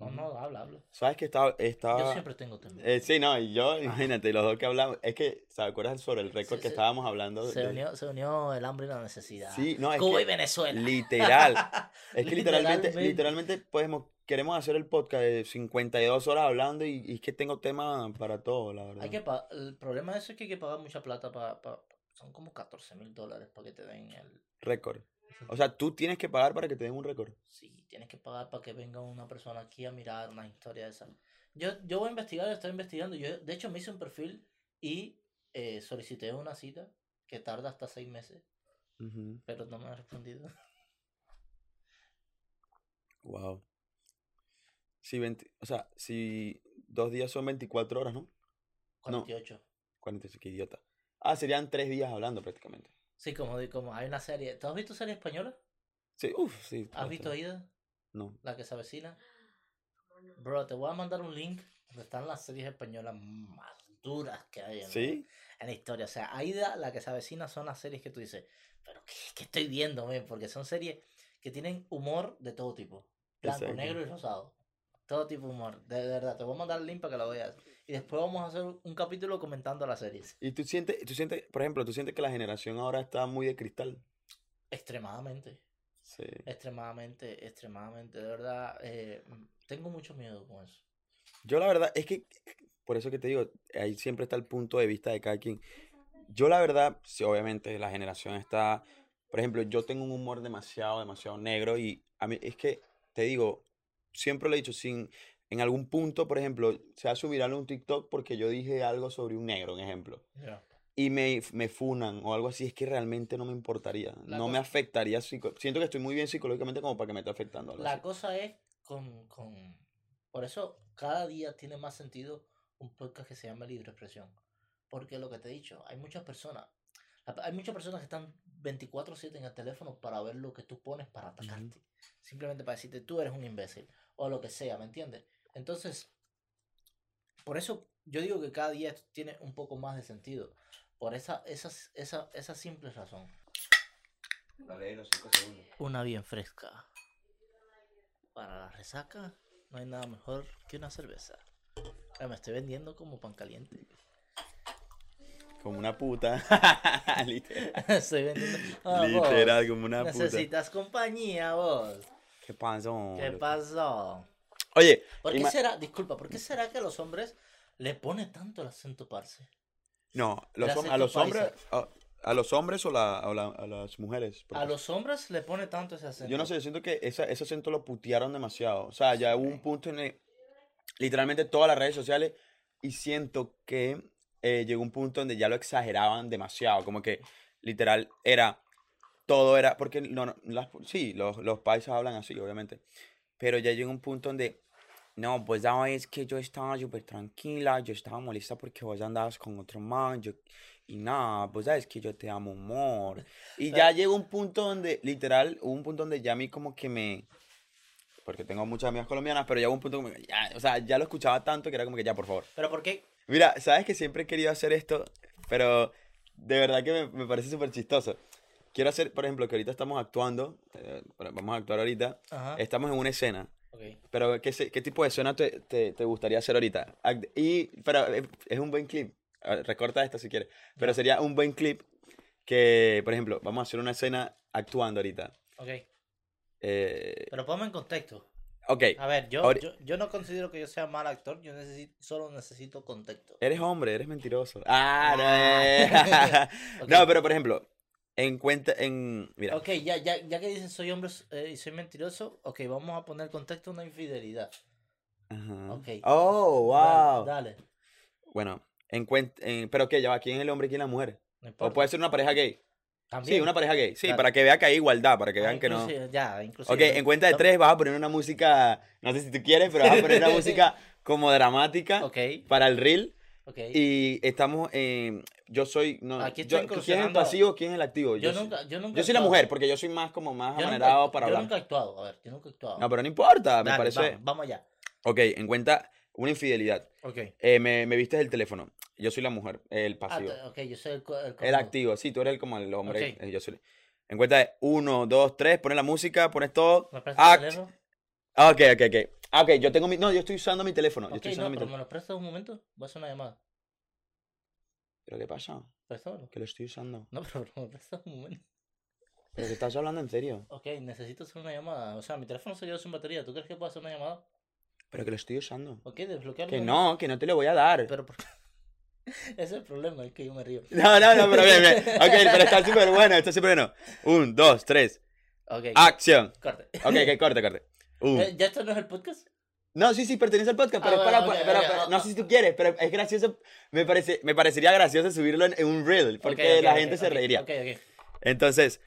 No, no, habla, habla. Sabes que estaba. estaba Yo siempre tengo temor. eh, sí, no, y yo, imagínate, los dos que hablamos. Es que, ¿se acuerdas sobre el récord Sí, que sí. estábamos hablando? Se de- unió, se unió el hambre y la necesidad. Sí, no, es Cuba y. Venezuela. Literal. Es que literalmente, Literalmente. podemos, queremos hacer el podcast de 52 horas hablando y, y es que tengo tema para todo, la verdad. Hay que pa- el problema de eso es que hay que pagar mucha plata para... son como 14 mil dólares para que te den el... Récord. O sea, tú tienes que pagar para que te den un récord. Sí, tienes que pagar para que venga una persona aquí a mirar una historia de esa. Yo, yo voy a investigar, estoy investigando. Yo, de hecho, me hice un perfil y eh, solicité una cita que tarda hasta seis meses, pero no me ha respondido. Wow. Si 20, o sea, si dos días son 24 horas, ¿no? 48. 46, qué idiota. Ah, serían tres días hablando prácticamente. Sí, como, di- como hay una serie. ¿Tú has visto serie española? Sí, uff, sí. ¿Has visto Ida? No. La que se avecina. Bro, te voy a mandar un link donde están las series españolas más duras que hay en, la- ¿Sí? en la historia. O sea, Aida, la que se avecina, son las series que tú dices, pero ¿qué, qué estoy viendo, men? Porque son series que tienen humor de todo tipo. Blanco, Exacto. negro y rosado. Todo tipo de humor. De verdad, te voy a mandar el link para que lo veas. Y después vamos a hacer un capítulo comentando las series. Y tú sientes, tú sientes, por ejemplo, tú sientes que la generación ahora está muy de cristal. Extremadamente. Sí. Extremadamente, extremadamente. De verdad, eh, tengo mucho miedo con eso. Yo la verdad es que, por eso que te digo, ahí siempre está el punto de vista de cada quien. Yo la verdad, sí, obviamente la generación está, por ejemplo, yo tengo un humor demasiado, demasiado negro y a mí es que, te digo, siempre lo he dicho, sin, en algún punto, por ejemplo, se hace viral un TikTok porque yo dije algo sobre un negro, un ejemplo, y me, me funan o algo así, es que realmente no me importaría, La no me afectaría, psico- siento que estoy muy bien psicológicamente como para que me esté afectando algo La así. cosa es con, con... Por eso cada día tiene más sentido un podcast que se llama Libre Expresión. Porque lo que te he dicho, hay muchas personas, hay muchas personas que están 24/7 en el teléfono para ver lo que tú pones para atacarte. Simplemente para decirte, tú eres un imbécil. O lo que sea, ¿me entiendes? Entonces, por eso yo digo que cada día esto tiene un poco más de sentido. Por esa, esa, esa, esa simple razón. Dale los 5 segundos. Una bien fresca. Para la resaca, no hay nada mejor que una cerveza. Ah, me estoy vendiendo como pan caliente. Como una puta. Literal. estoy vendiendo. Ah, vos, Literal, como una puta. Necesitas compañía, vos. ¿Qué pasó? ¿Qué pasó? Oye, ¿Por qué será, disculpa, ¿por qué será que a los hombres le pone tanto el acento parce? no, los hom- a los hombres, a, a los hombres o, la- o la- a las mujeres. A los hombres le pone tanto ese acento. Yo no sé, yo siento que esa- ese acento lo putearon demasiado. O sea, ya hubo un punto en el, literalmente todas las redes sociales y siento que eh, llegó un punto donde ya lo exageraban demasiado. Como que literal era, todo era, porque no, no, las- sí, los, los paisas hablan así, obviamente. Pero ya llegó un punto donde, no, pues ya es que yo estaba súper tranquila, yo estaba molesta porque vos andabas con otro man, yo, y nada, pues sabes que yo te amo, amor. Y ya llegó un punto donde, literal, hubo un punto donde ya a mí como que me... Porque tengo muchas amigas colombianas, pero ya hubo un punto como ya, o sea, ya lo escuchaba tanto que era como que ya, por favor. ¿Pero por qué? Mira, sabes que siempre he querido hacer esto, pero de verdad que me, me parece súper chistoso. Quiero hacer, por ejemplo, que ahorita estamos actuando, eh, vamos a actuar ahorita, Ajá. estamos en una escena, Ok. pero ¿qué, qué tipo de escena te, te, te gustaría hacer ahorita? Y, pero es, es un buen clip, recorta esto si quieres, pero sería un buen clip que, por ejemplo, vamos a hacer una escena actuando ahorita. Ok. Eh, Pero ponme en contexto. ok, A ver, yo, Ahori- yo, yo no considero que yo sea mal actor, yo necesito, solo necesito contexto. eres hombre, eres mentiroso. Ah, no, Ah. eh. Ok. no, pero por ejemplo, en cuenta, en, mira, Ok, ya, ya, ya que dices soy hombre eh, y soy mentiroso, ok, vamos a poner contexto una infidelidad. Ajá. ok. Oh, wow. Dale. Bueno, en cuen- en, pero qué, ya va, ¿quién es el hombre y quién es la mujer? No O puede ser una pareja gay. También. Sí, una pareja gay. Sí, Dale. para que vea que hay igualdad, para que Ah, vean que no. Ya, inclusive. Ok, en cuenta de tres vas a poner una música, no sé si tú quieres, pero vas a poner una música como dramática Ok, para el reel. ok. Y estamos en, yo soy, no, Aquí yo- estoy ¿quién es el pasivo, quién es el activo? yo, soy- nunca, yo nunca. yo soy la mujer, porque yo soy más como más Yo nunca- amanerado para yo hablar. nunca he actuado, a ver, yo nunca he actuado. No, pero no importa, me Dale, parece. Vamos, vamos allá. Ok, en cuenta una infidelidad. Ok. Eh, me, me viste el teléfono. Yo soy la mujer, el Ah, pasivo. te- ok, yo soy el, el El activo, sí, tú eres el, como el hombre. Ok. eh, Yo soy. En cuenta de uno, dos, tres, pones la música, pones todo. ¿Me prestas el teléfono? Ah, ok, ok, ok. Ah, ok, yo tengo mi. No, yo estoy usando mi teléfono. Yo Ok, estoy no, usando mi pero teléfono. me lo prestas un momento. Voy a hacer una llamada. ¿Pero qué pasa? Que lo estoy usando. No, pero me prestas un momento. ¿Pero que estás hablando en serio? Ok, necesito hacer una llamada. O sea, mi teléfono se quedó sin batería. ¿Tú crees que puedo hacer una llamada? Pero que lo estoy usando. Ok, desbloquearlo. Que no, que no te lo voy a dar. Pero por... Ese es el problema, es que yo me río. No, no, no, pero bien, bien. Ok, pero está súper bueno, está súper bueno. Un, dos, tres. Ok, Acción. corte. Ok, ok, corte, corte. Eh, ¿Ya esto no es el podcast? No, sí, sí, pertenece al podcast, pero, Ah, es para, pero- pero- ah, no ah. sé si tú quieres, pero es gracioso, me, parece, me parecería gracioso subirlo en, en un reel, porque la gente se reiría. Ok, ok. Entonces,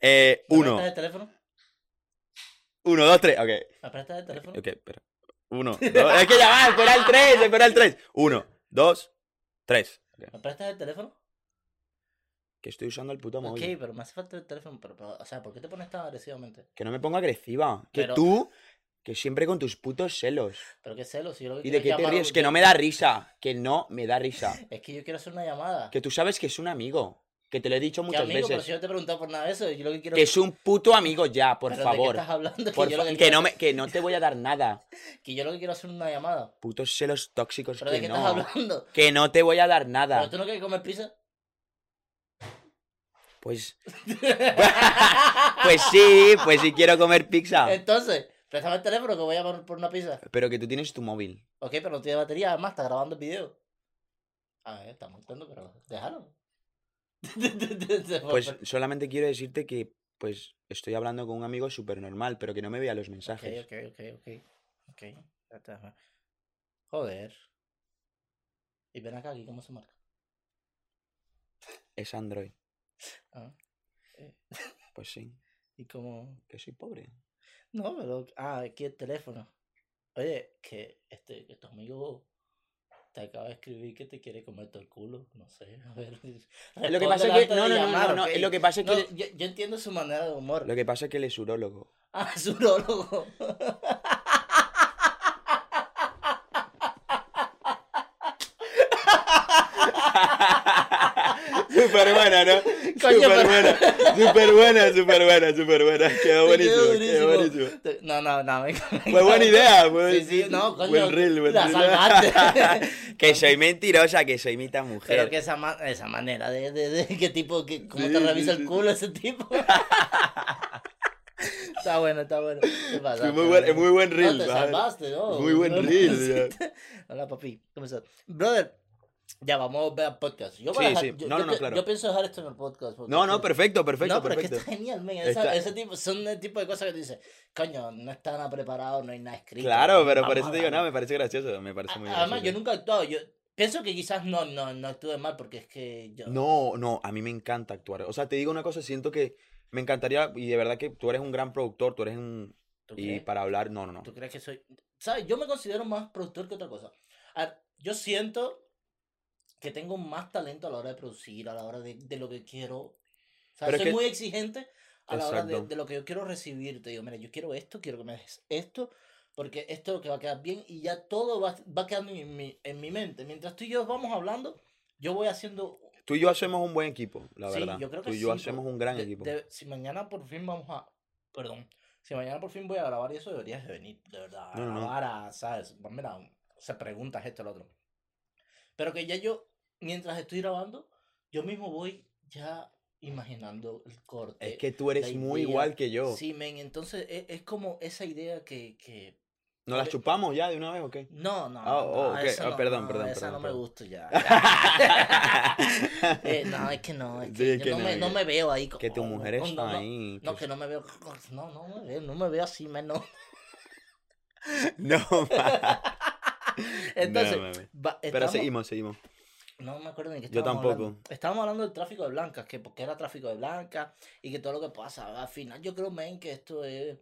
eh, ¿Me uno, prestas el teléfono? uno, dos, tres, ok, ¿Me prestas el teléfono? ok, espera. Uno, dos, es que ya va, espera el tres, espera el tres. Uno, dos, tres. ¿Me prestas el teléfono? Que estoy usando el puto móvil. Ok, pero me hace falta el teléfono. Pero, pero, o sea, ¿por qué te pones tan agresivamente? Que no me ponga agresiva. Que Pero- tú, que siempre con tus putos celos. Pero qué celos, si yo lo que ¿Y de qué te ríes? Que no me da risa. Que no me da risa. Es que yo quiero hacer una llamada. Que tú sabes que es un amigo. Que te lo he dicho ¿Qué muchas amigo? Pero veces. si yo te he preguntado por nada de eso, yo lo que quiero Que es un puto amigo ya, por ¿Pero ¿De qué favor. estás hablando? Que, Por yo lo fa- que, que, quiero no me, que no te voy a dar nada. que yo lo que quiero es hacer una llamada. Putos celos tóxicos ¿Pero que de qué no. estás hablando? Que no te voy a dar nada. ¿Pero tú no quieres comer pizza? Pues. Pues sí, pues sí quiero comer pizza. Entonces, préstame el teléfono que voy a por una pizza. Pero que tú tienes tu móvil. Ok, pero no tiene batería, además está grabando el video. A ver, está montando, pero déjalo. Pues solamente quiero decirte que, pues, estoy hablando con un amigo súper normal, pero que no me vea los mensajes. ok, ok, ok. Ok. está. Joder. Y ven acá, aquí, ¿cómo se marca? Es Android. Ah, eh, Pues sí, y como. que soy pobre. No, pero. Ah, aquí el teléfono. Oye, que este, que tu amigo te acaba de escribir que te quiere comer todo el culo. No sé, a ver. Lo que pasa es que. No, no, no, no, no, Lo que pasa es que. No, yo, yo entiendo su manera de humor. Lo que pasa es que él es urólogo. Ah, es urólogo. Súper buena, ¿no? Coño, pero- buena, súper buena, súper buena, súper buena. Quedó buenísimo, quedó buenísimo. No, no, no. me- Fue buena idea, fue Sí, sí, no, coño. buen reel, buen la salvaste. que soy mentirosa, que soy mitad mujer. Pero que esa, ma- esa manera de, de, de qué tipo, que, cómo Sí, te revisa el culo ese tipo. está bueno, está bueno. Pasaste, muy buen, ¿no? muy buen reel. No, te ¿vale? salvaste, ¿no? Muy buen No, reel. Hola, papi. ¿Cómo estás? Brother, ya vamos a ver podcast. Yo, Sí, dejar- sí. yo, No, yo no, te- claro. yo pienso dejar esto en el podcast. No, no, perfecto, perfecto, no, pero perfecto. es que está genial, men. Esa- Está- Ese tipo, son el tipo de cosas que te dices, coño, no está nada preparado, no hay nada escrito. Claro, pero por eso te digo, no, me parece gracioso, me parece muy Además, gracioso. yo nunca he actuado. Yo pienso que quizás no, no, no actúe mal porque es que yo. No, no, a mí me encanta actuar. O sea, te digo una cosa, siento que me encantaría, y de verdad que tú eres un gran productor, tú eres un... ¿Tú Y crees? para hablar, no, no, no. ¿Tú crees que soy.? ¿Sabes? Yo me considero más productor que otra cosa. A ver, yo siento que tengo más talento a la hora de producir, a la hora de, de lo que quiero. O sea, Pero soy que- muy exigente a la hora de, de lo que yo quiero recibir. Te digo, mira, yo quiero esto, quiero que me des esto, porque esto es lo que va a quedar bien y ya todo va, va quedando en mi, en mi mente. Mientras tú y yo vamos hablando, yo voy haciendo. Tú y yo hacemos un buen equipo, la Sí, verdad. yo creo que tú y yo sí, hacemos un gran de- equipo. de- si mañana por fin vamos a. Perdón. Si mañana por fin voy a grabar y eso, deberías de venir, de verdad. A No, no, no. grabar, a, ¿sabes? Mira, se preguntas esto, lo otro. Pero que ya yo, mientras estoy grabando, yo mismo voy ya imaginando el corte. Es que tú eres muy igual que yo. Sí, men, entonces es, es como esa idea que. que... ¿Nos la porque- chupamos ya de una vez o qué? No, no, Ah, no, oh, no, ok. esa Ah, no, perdón, no, perdón, esa perdón, no me gusta ya. Eh, no, es que no, es Sí, que, es yo que no, no, me, no me veo ahí. que tu como- mujer no, está no, no, ahí. No, que- que no me veo. No, no me veo, no me veo así, menos. No. Entonces, No, Pero seguimos, seguimos. No me acuerdo ni qué Yo estábamos tampoco. hablando. Estábamos hablando del tráfico de blancas, que porque era tráfico de blancas y que todo lo que pasa. Al final, yo creo, men, que esto es.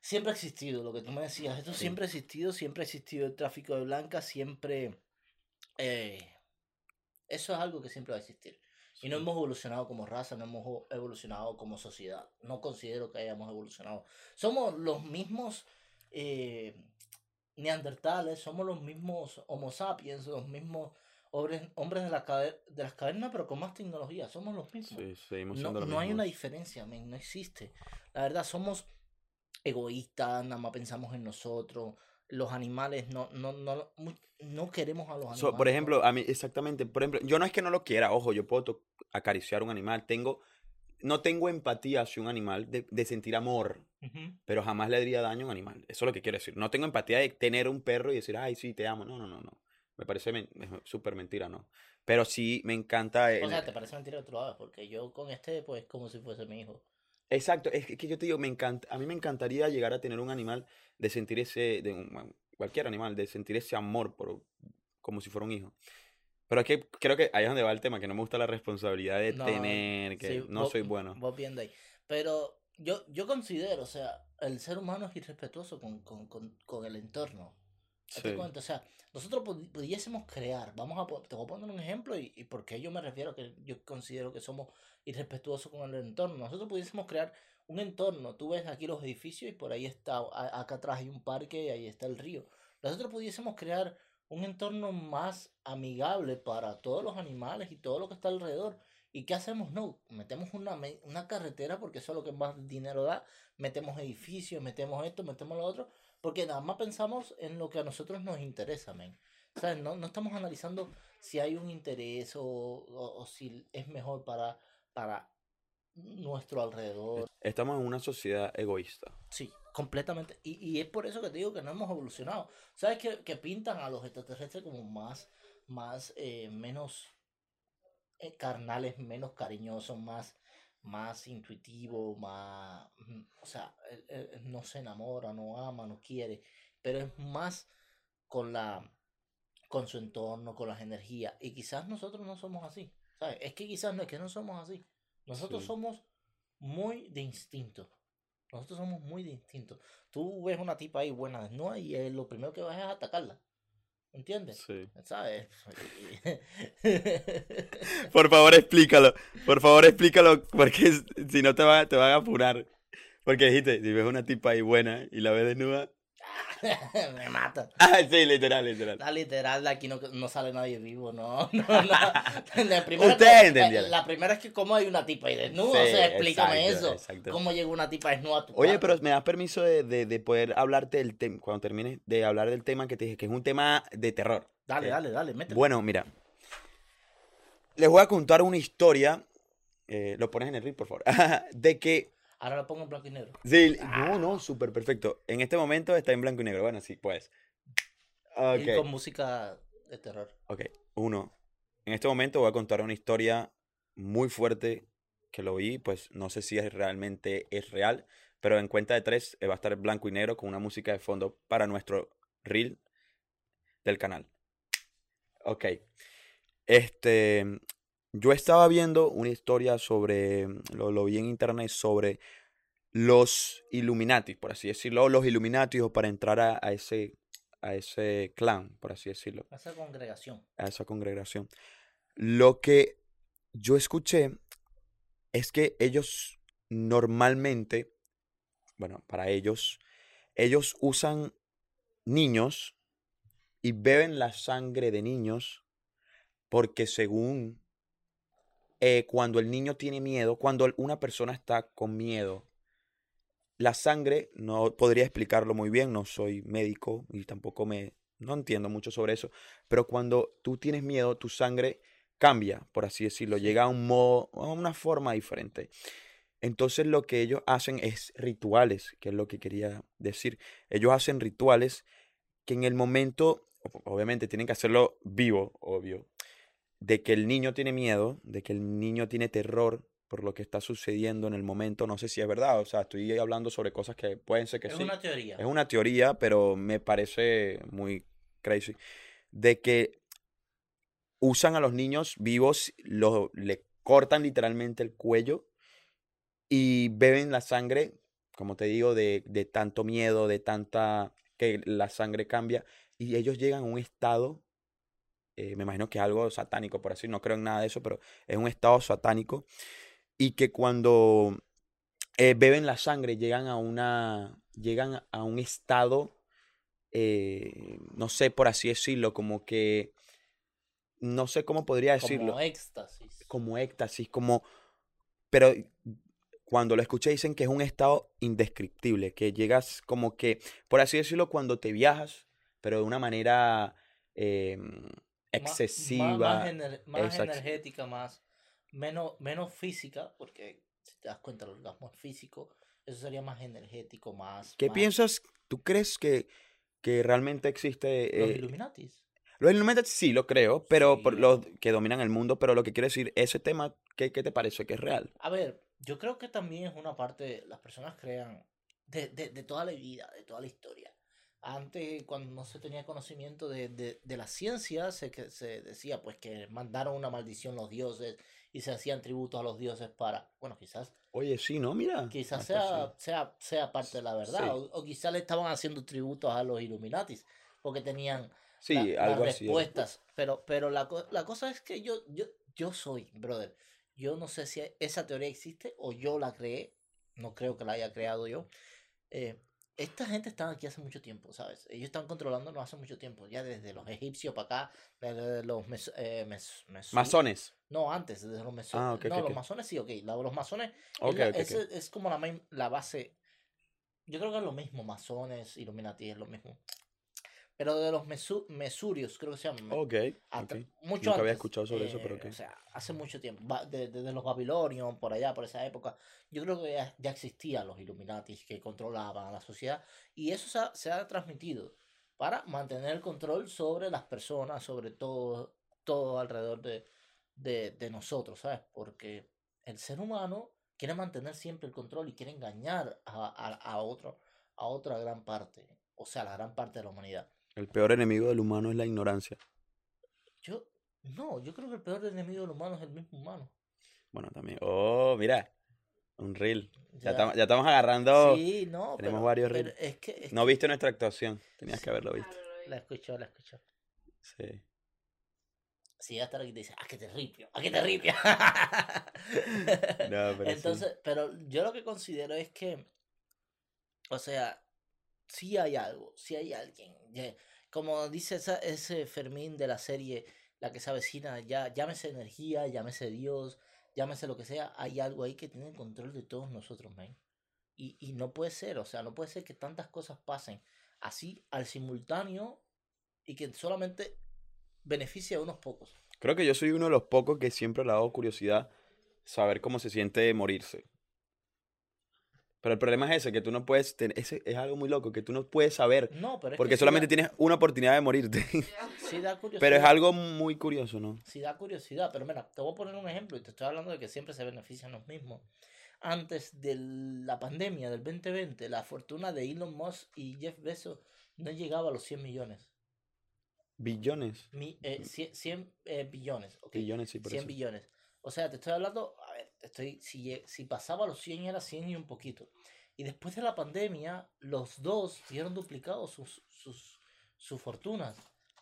Siempre ha existido, lo que tú me decías. Esto Sí. siempre ha existido, siempre ha existido el tráfico de blancas, siempre. eh, eso es algo que siempre va a existir. Y no hemos evolucionado como raza, no hemos evolucionado como sociedad. No considero que hayamos evolucionado. Somos los mismos eh, neandertales, somos los mismos homo sapiens, los mismos hombres, hombres de, la de las cavernas, pero con más tecnología. Somos los mismos. Sí, seguimos no no hay una diferencia, no existe. La verdad, somos egoístas, nada más pensamos en nosotros. Los animales, no, no, no, no queremos a los animales. So, por ejemplo, a mí, exactamente, por ejemplo, yo no es que no lo quiera, ojo, yo puedo acariciar un animal, tengo, no tengo empatía hacia un animal de, de sentir amor, pero jamás le haría daño a un animal, eso es lo que quiero decir, no tengo empatía de tener un perro y decir, ay, sí, te amo, no, no, no, no, me parece men- súper mentira, ¿no? Pero sí me encanta, O el- sea, te parece mentira tú lo hagas, porque yo con este, pues, como si fuese mi hijo. exacto, es que, yo te digo, me encanta, a mí me encantaría llegar a tener un animal, de sentir ese, de un- cualquier animal, de sentir ese amor por, como si fuera un hijo. Pero es que creo que ahí es donde va el tema, que no me gusta la responsabilidad de No, tener, que sí, no vos- soy bueno. Vos viendo ahí. Pero yo, yo considero, o sea, el ser humano es irrespetuoso con, con, con, con el entorno. Sí. cuenta, o sea, nosotros pudi- pudiésemos crear, vamos a, te voy a poner un ejemplo y, y por qué yo me refiero a que yo considero que somos irrespetuosos con el entorno. Nosotros pudiésemos crear un entorno, tú ves aquí los edificios y por ahí está, a- acá atrás hay un parque y ahí está el río. Nosotros pudiésemos crear un entorno más amigable para todos los animales y todo lo que está alrededor. ¿Y qué hacemos? No, metemos una, una carretera porque eso es lo que más dinero da, metemos edificios, metemos esto, metemos lo otro, porque nada más pensamos en lo que a nosotros nos interesa, men. ¿Sabes? No, no estamos analizando si hay un interés o, o- o si es mejor para, para nuestro alrededor. Estamos en una sociedad egoísta. Sí, completamente. Y, y es por eso que te digo que no hemos evolucionado. ¿Sabes? Que, que pintan a los extraterrestres como más, más, eh, menos eh, carnales, menos cariñosos, más, más intuitivos, más, mm, o sea, él- él- no se enamora, no ama, no quiere, pero es más con la, con su entorno, con las energías. Y quizás nosotros no somos así. ¿Sabes? Es que quizás no es que no somos así. Nosotros Sí. somos muy de instinto. Nosotros somos muy distintos. Tú ves una tipa ahí buena desnuda y lo primero que vas es atacarla. ¿Entiendes? Sí. ¿Sabes? Por favor, explícalo. Por favor, explícalo, porque si no te, va, te van a apurar. Porque dijiste, si ves una tipa ahí buena y la ves desnuda, me mata. Ah, sí, literal, literal. La literal, de aquí no, no sale nadie vivo, no. no, no. La primera Ustedes entendieron. La primera es que cómo hay una tipa ahí desnuda, Sí, o sea, explícame exacto, eso. exacto. ¿Cómo llega una tipa desnuda a tu Oye, cuarto? pero me das permiso de, de, de poder hablarte del tema, cuando termines de hablar del tema que te dije, que es un tema de terror. Dale, dale, dale, métele. Bueno, mira. Les voy a contar una historia. eh, lo pones en el reel, por favor. de que. Ahora lo pongo en blanco y negro. Sí, Ah. no, no, súper perfecto. En este momento está en blanco y negro. Bueno, sí, pues. Y con música de terror. Ok. Uno. En este momento voy a contar una historia muy fuerte que lo vi. Pues no sé si es realmente es real. Pero en cuenta de tres eh, va a estar en blanco y negro con una música de fondo para nuestro reel del canal. Ok. Este, yo estaba viendo una historia sobre, lo, lo vi en internet, sobre los Illuminati, por así decirlo, los Illuminati o para entrar a, a ese, a ese clan, por así decirlo, Esa congregación. a esa congregación. Lo que yo escuché es que ellos normalmente, bueno, para ellos, ellos usan niños y beben la sangre de niños porque según eh, cuando el niño tiene miedo, cuando una persona está con miedo, la sangre, no podría explicarlo muy bien, no soy médico y tampoco me, no entiendo mucho sobre eso, pero cuando tú tienes miedo, tu sangre cambia, por así decirlo, llega a un modo, a una forma diferente. Entonces lo que ellos hacen es rituales, que es lo que quería decir. Ellos hacen rituales que en el momento, obviamente tienen que hacerlo vivo, obvio, de que el niño tiene miedo, de que el niño tiene terror por lo que está sucediendo en el momento. No sé si es verdad, o sea, estoy hablando sobre cosas que pueden ser que es sí. una teoría. Es una teoría, pero me parece muy crazy. De que usan a los niños vivos, lo, le cortan literalmente el cuello y beben la sangre, como te digo, de, de tanto miedo, de tanta que la sangre cambia y ellos llegan a un estado, eh, me imagino que es algo satánico, por así, no creo en nada de eso, pero es un estado satánico y que cuando eh, beben la sangre llegan a una, llegan a un estado, eh, no sé por así decirlo, como que, no sé cómo podría decirlo Como éxtasis. como éxtasis, como... Pero cuando lo escuché dicen que es un estado indescriptible, que llegas como que, por así decirlo, cuando te viajas, pero de una manera eh, Ma- ma- excesiva. Más, ener- más exact- energética, más. Menos, menos física, porque si te das cuenta, el orgasmo es físico. Eso sería más energético, más. ¿Qué más- piensas? ¿Tú crees que, que realmente existe... Los eh, Illuminatis. los Illuminati sí lo creo, pero por los que dominan el mundo, pero lo que quiero decir, ese tema, ¿qué, qué te parece que es real? A ver, yo creo que también es una parte, las personas crean de, de, de toda la vida, de toda la historia. Antes, cuando no se tenía conocimiento de, de, de la ciencia, se, que, se decía pues que mandaron una maldición los dioses y se hacían tributos a los dioses para, bueno, quizás, Oye, sí, ¿no? Mira. quizás sea, sí. sea, sea parte de la verdad, Sí. o, o quizás le estaban haciendo tributos a los Illuminatis, porque tenían Sí, la- algo las así. respuestas. Pero, pero la, la cosa es que yo, yo, yo soy, brother. Yo no sé si esa teoría existe o yo la creé. No creo que la haya creado yo. Eh, esta gente está aquí hace mucho tiempo, ¿sabes? Ellos están controlándonos hace mucho tiempo. Ya desde los egipcios para acá, desde los mes, eh, mes- mesú- Masones. No, antes, desde los mesones. Ah, ok, no, los ok. masones sí, ok. la- los masones es, la- es como la, main- la base. Yo creo que es lo mismo, masones, Illuminati es lo mismo. Pero de los mesu- mesurios, creo que se llaman. Ok, atra- ok. mucho Nunca había antes, escuchado sobre eso, pero eh, ok. O sea, hace mucho tiempo. va- de- Desde los babilonios, por allá, por esa época. Yo creo que ya, ya existían los Illuminatis que controlaban a la sociedad. Y eso se ha, se ha transmitido para mantener el control sobre las personas, sobre todo, todo alrededor de, de, de nosotros, ¿sabes? Porque el ser humano quiere mantener siempre el control y quiere engañar a, a, a otro, a otra gran parte. O sea, la gran parte de la humanidad. El peor enemigo del humano es la ignorancia. Yo, no, yo creo que el peor enemigo del humano es el mismo humano. Bueno, también. Oh, mira. Un reel. Ya, Ya. estamos, ya estamos agarrando. Sí, no, tenemos pero, varios reels. es que, es No que- viste nuestra actuación. Tenías que haberlo visto. la escuchó, la escuchó. Sí. Si ya está aquí te dice, ¡ah, que te ripio! ¡ah, que te ripio! No, pero sí. Entonces, pero yo lo que considero es que, o sea, sí hay algo, sí hay alguien. Como dice ese Fermín de la serie La que se avecina, ya, llámese energía, llámese Dios, llámese lo que sea, hay algo ahí que tiene el control de todos nosotros, man. Y, y no puede ser, o sea, no puede ser que tantas cosas pasen así al simultáneo y que solamente beneficie a unos pocos. Creo que yo soy uno de los pocos que siempre le ha dado curiosidad saber cómo se siente morirse. Pero el problema es ese, que tú no puedes tener, ese es algo muy loco, que tú no puedes saber, No, pero es porque que sí solamente da- tienes una oportunidad de morirte. sí da curiosidad. Pero es algo muy curioso, ¿no? Sí da curiosidad, pero mira, te voy a poner un ejemplo y te estoy hablando de que siempre se benefician los mismos. Antes de la pandemia del 2020, la fortuna de Elon Musk y Jeff Bezos no llegaba a los 100 millones. Billones. Mi, eh, 100, 100, eh, billones. ok, Billones, sí, por 100 eso. billones. O sea, te estoy hablando, estoy, si, si pasaba los 100 era 100 y un poquito. Y después de la pandemia, los dos vieron duplicados sus, sus, sus fortunas.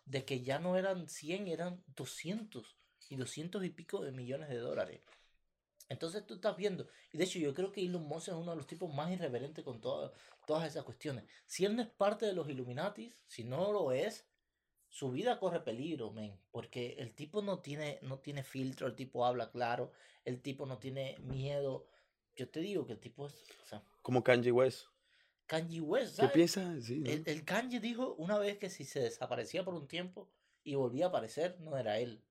De que ya no eran 100, eran 200 y 200 y pico de millones de dólares. Entonces tú estás viendo, y de hecho yo creo que Elon Musk es uno de los tipos más irreverentes con toda- todas esas cuestiones. Si él no es parte de los Illuminatis, si no lo es, su vida corre peligro, men, porque el tipo no tiene, no tiene filtro, el tipo habla claro, el tipo no tiene miedo. Yo te digo que el tipo es, o sea, Como Kanye West. Kanye West, ¿Qué ¿sabes? piensas? Sí, ¿no? El, el Kanye dijo una vez que si se desaparecía por un tiempo y volvía a aparecer, no era él.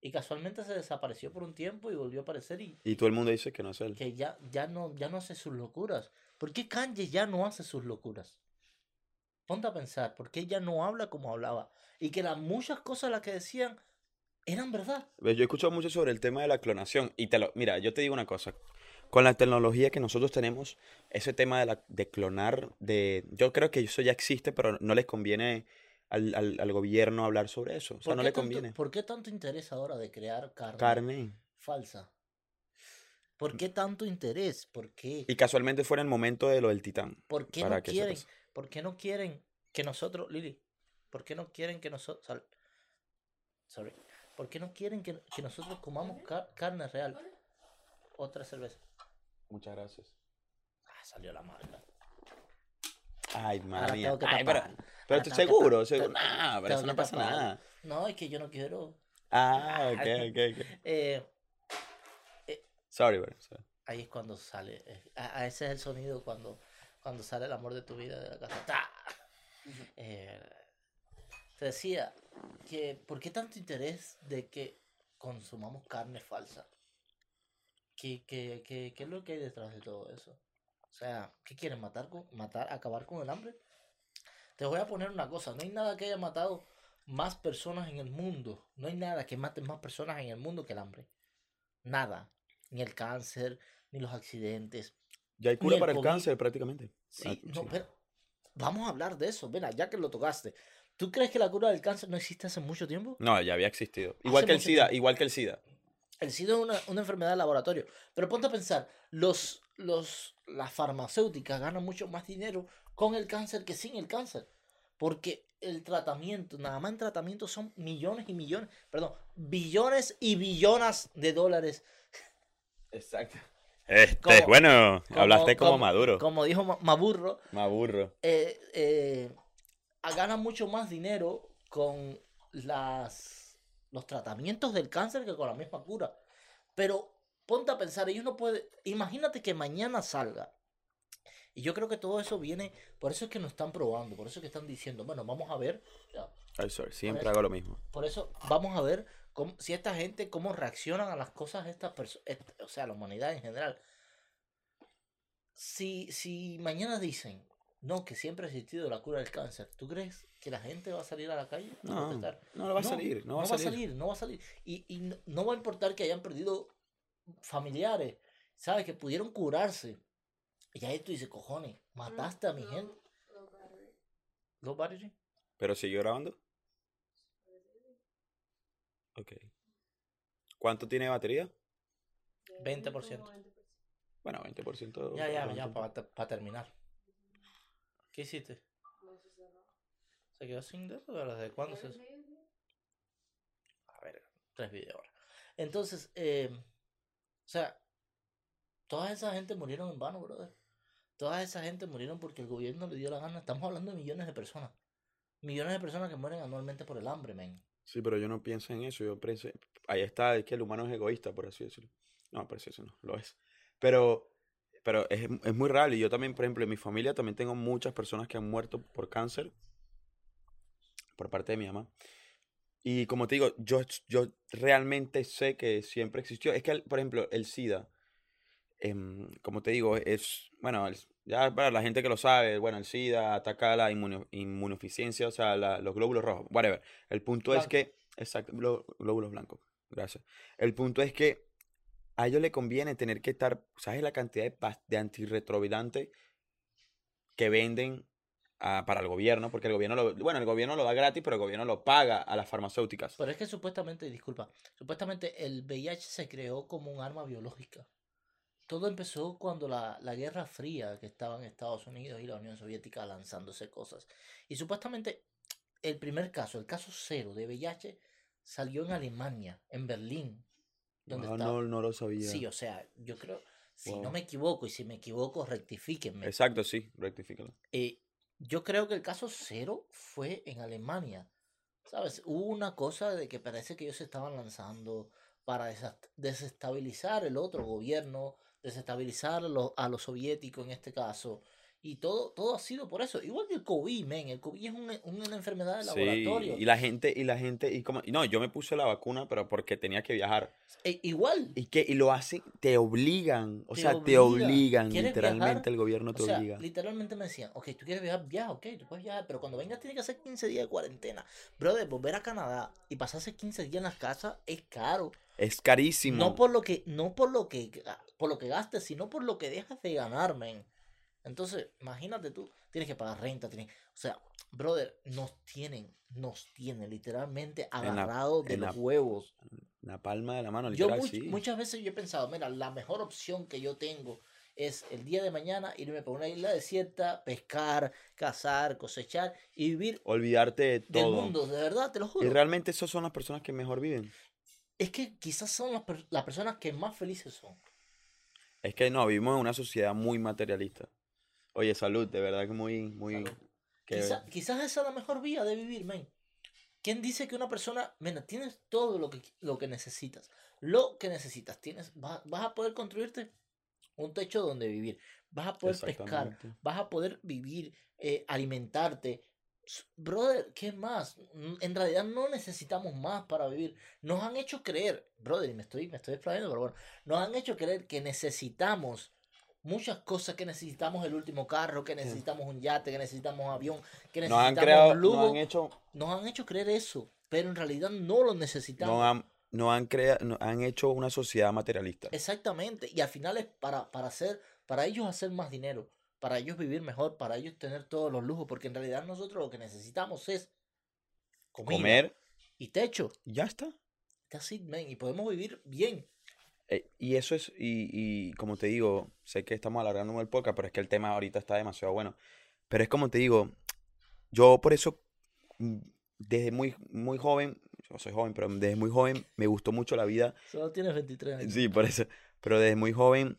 Y casualmente se desapareció por un tiempo y volvió a aparecer y Y todo el mundo dice que no es él. que ya, ya, no, ya no hace sus locuras. ¿Por qué Kanye ya no hace sus locuras? Ponte a pensar, ¿por qué ya no habla como hablaba? Y que las muchas cosas las que decían eran verdad. Yo he escuchado mucho sobre el tema de la clonación. Y te lo, mira, yo te digo una cosa. Con la tecnología que nosotros tenemos, ese tema de, la, de clonar, de, yo creo que eso ya existe, pero no les conviene al, al, al gobierno hablar sobre eso. O sea, ¿Por no le conviene. ¿Por qué tanto interés ahora de crear carne, Carne. falsa? ¿Por qué tanto interés? ¿Por qué? Y casualmente fuera el momento de lo del titán. ¿Por qué para no que quieren? ¿Por qué no quieren que nosotros, Lili? ¿Por qué no quieren que nosotros, sorry, ¿por qué no quieren que, que nosotros comamos car- carne real? Otra cerveza. Muchas gracias. Ah, salió la marca. Ay, madre mía. Ay, pero, pero que seguro, seguro. Nah, pero eso no pasa tapar. nada. No, es que yo no quiero. Ah, ok, ok, ok. Eh, Sorry, bro. sorry. ahí es cuando sale. eh, a, a ese es el sonido cuando, cuando sale el amor de tu vida de la casa. ¡Ta! Eh, te decía que ¿por qué tanto interés de que consumamos carne falsa? ¿Qué, qué, qué, qué es lo que hay detrás de todo eso? O sea, ¿qué quieren matar con, matar, acabar con el hambre? Te voy a poner una cosa, no hay nada que haya matado más personas en el mundo. No hay nada que mate más personas en el mundo que el hambre. Nada. Ni el cáncer, ni los accidentes. Ya hay cura el para el COVID. cáncer prácticamente. Sí, Ah, no, sí. pero vamos a hablar de eso. Mira, ya que lo tocaste. ¿Tú crees que la cura del cáncer no existe hace mucho tiempo? No, ya había existido. Igual Hace que el SIDA, tiempo. igual que el SIDA. El SIDA es una, una enfermedad de laboratorio. Pero ponte a pensar, los, los, las farmacéuticas ganan mucho más dinero con el cáncer que sin el cáncer. Porque el tratamiento, nada más en tratamiento son millones y millones, perdón, billones y billonas de dólares. Exacto. Este, Como- bueno, Como- hablaste como, Maduro. Como dijo Ma- Maburro, Me aburro. eh, eh, gana mucho más dinero con las, los tratamientos del cáncer que con la misma cura. Pero ponte a pensar, ellos no pueden, imagínate que mañana salga. Y yo creo que todo eso viene, por eso es que nos están probando, por eso es que están diciendo, bueno, vamos a ver, ya, Ay, sorry, siempre hago lo mismo. por eso vamos a ver cómo, si esta gente, cómo reaccionan a las cosas estas personas, o sea, la humanidad en general. Si, si mañana dicen, no, que siempre ha existido la cura del cáncer, ¿tú crees que la gente va a salir a la calle? a No, protestar? no va a salir, no va a salir. no va a salir. Y, y no, no va a importar que hayan perdido familiares, ¿sabes? Que pudieron curarse. Y ahí tú dices, cojones, mataste a mi No, gente. no, battery. ¿Low battery? ¿Pero siguió grabando? Ok. ¿Cuánto tiene de batería? 20%. Como 20%. Bueno, 20%. Ya, ya, ya, para terminar. ¿Qué hiciste? Se cerró. ¿Se quedó sin dedo? ¿Desde cuándo se.? A ver, tres videos ahora. Entonces, eh, o sea, toda esa gente murieron en vano, brother. Toda esa gente murieron porque el gobierno le dio la gana. Estamos hablando de millones de personas. Millones de personas que mueren anualmente por el hambre, men. Sí, pero yo no pienso en eso. Yo pienso, ahí está, es que el humano es egoísta, por así decirlo. No, por así decirlo, no, lo es. Pero, pero es, es muy raro. Y yo también, por ejemplo, en mi familia también tengo muchas personas que han muerto por cáncer por parte de mi mamá. Y como te digo, yo, yo realmente sé que siempre existió. Es que, por ejemplo, el SIDA, em, como te digo, es, bueno, el- ya para la gente que lo sabe, bueno, el SIDA ataca la inmuno- inmunodeficiencia, o sea, la- los glóbulos rojos, whatever. El punto es que, exacto, gló- glóbulos blancos, gracias. El punto es que a ellos le conviene tener que estar, ¿sabes la cantidad de, de antirretrovirante que venden ah, para el gobierno? Porque el gobierno lo, bueno, el gobierno lo da gratis, pero el gobierno lo paga a las farmacéuticas. Pero es que supuestamente, disculpa, supuestamente el VIH se creó como un arma biológica. Todo empezó cuando la, la Guerra Fría, que estaba en Estados Unidos y la Unión Soviética lanzándose cosas. Y supuestamente el primer caso, el caso cero de VIH, salió en Alemania, en Berlín. Donde Ah, estaba- no, no lo sabía. Sí, o sea, yo creo, si no me equivoco, y si me equivoco, rectifíquenme. Exacto, sí, rectifícalo. Eh, yo creo que el caso cero fue en Alemania. ¿Sabes? Hubo una cosa de que parece que ellos se estaban lanzando para desestabilizar el otro gobierno, desestabilizar a los, a los soviéticos en este caso. Y todo, todo ha sido por eso. Igual que el COVID, men. El COVID es una, una enfermedad de Sí, laboratorio. y la gente, y la gente, y como, no, yo me puse la vacuna, pero porque tenía que viajar. E- igual. Y que, y lo hacen, te obligan, o Te sea, te obliga. obligan, ¿Quieres literalmente viajar? el gobierno O te sea, obliga. literalmente me decían, ok, tú quieres viajar, viaja, ok, tú puedes viajar, pero cuando vengas tienes que hacer 15 días de cuarentena. Brother, volver a Canadá y pasarse 15 días en las casas es caro. Es carísimo. No por lo que, no por lo que, ga- por lo que gastes, sino por lo que dejas de ganar, men. Entonces, imagínate tú, tienes que pagar renta, tienes, o sea, brother, nos tienen, nos tienen literalmente En la- agarrados de los la- huevos. La palma de la mano, Yo literal, much- sí. muchas veces yo he pensado, mira, la mejor opción que yo tengo es el día de mañana irme por una isla desierta, pescar, cazar, cosechar y vivir Olvidarte de del todo. mundo, de verdad, te lo Y juro. realmente esas son las personas que mejor viven. Es que quizás son las, per- las personas que más felices son. Es que no, vivimos en una sociedad muy materialista. Oye, salud, de verdad que muy, muy... Quizá- quizás esa es la mejor vía de vivir, men. ¿Quién dice que una persona, mira, tienes todo lo que, lo que necesitas? Lo que necesitas, tienes, vas, vas a poder construirte un techo donde vivir, vas a poder pescar, vas a poder vivir, eh, alimentarte. Brother, ¿qué más? Mm, En realidad no necesitamos más para vivir. Nos han hecho creer, brother, y me estoy, me estoy explayando, pero bueno, nos han hecho creer que necesitamos muchas cosas, que necesitamos el último carro, que necesitamos un yate, que necesitamos un avión, que Nos necesitamos han creado, un lujo. nos han hecho, Nos han hecho creer eso, pero en realidad no lo necesitamos. nos han, nos han, crea- nos han hecho una sociedad materialista. Exactamente. Y al final es para, para hacer, para ellos hacer más dinero, para ellos vivir mejor, para ellos tener todos los lujos, porque en realidad nosotros lo que necesitamos es comida Comer, y techo. ya está. That's it, man, Y podemos vivir bien. Eh, y eso es, y, y como te digo, sé que estamos alargando el podcast, pero es que el tema ahorita está demasiado bueno. Pero es como te digo, yo por eso, mm, desde muy, muy joven, yo soy joven, pero desde muy joven me gustó mucho la vida. Solo tienes 23 años. Sí, por eso. Pero desde muy joven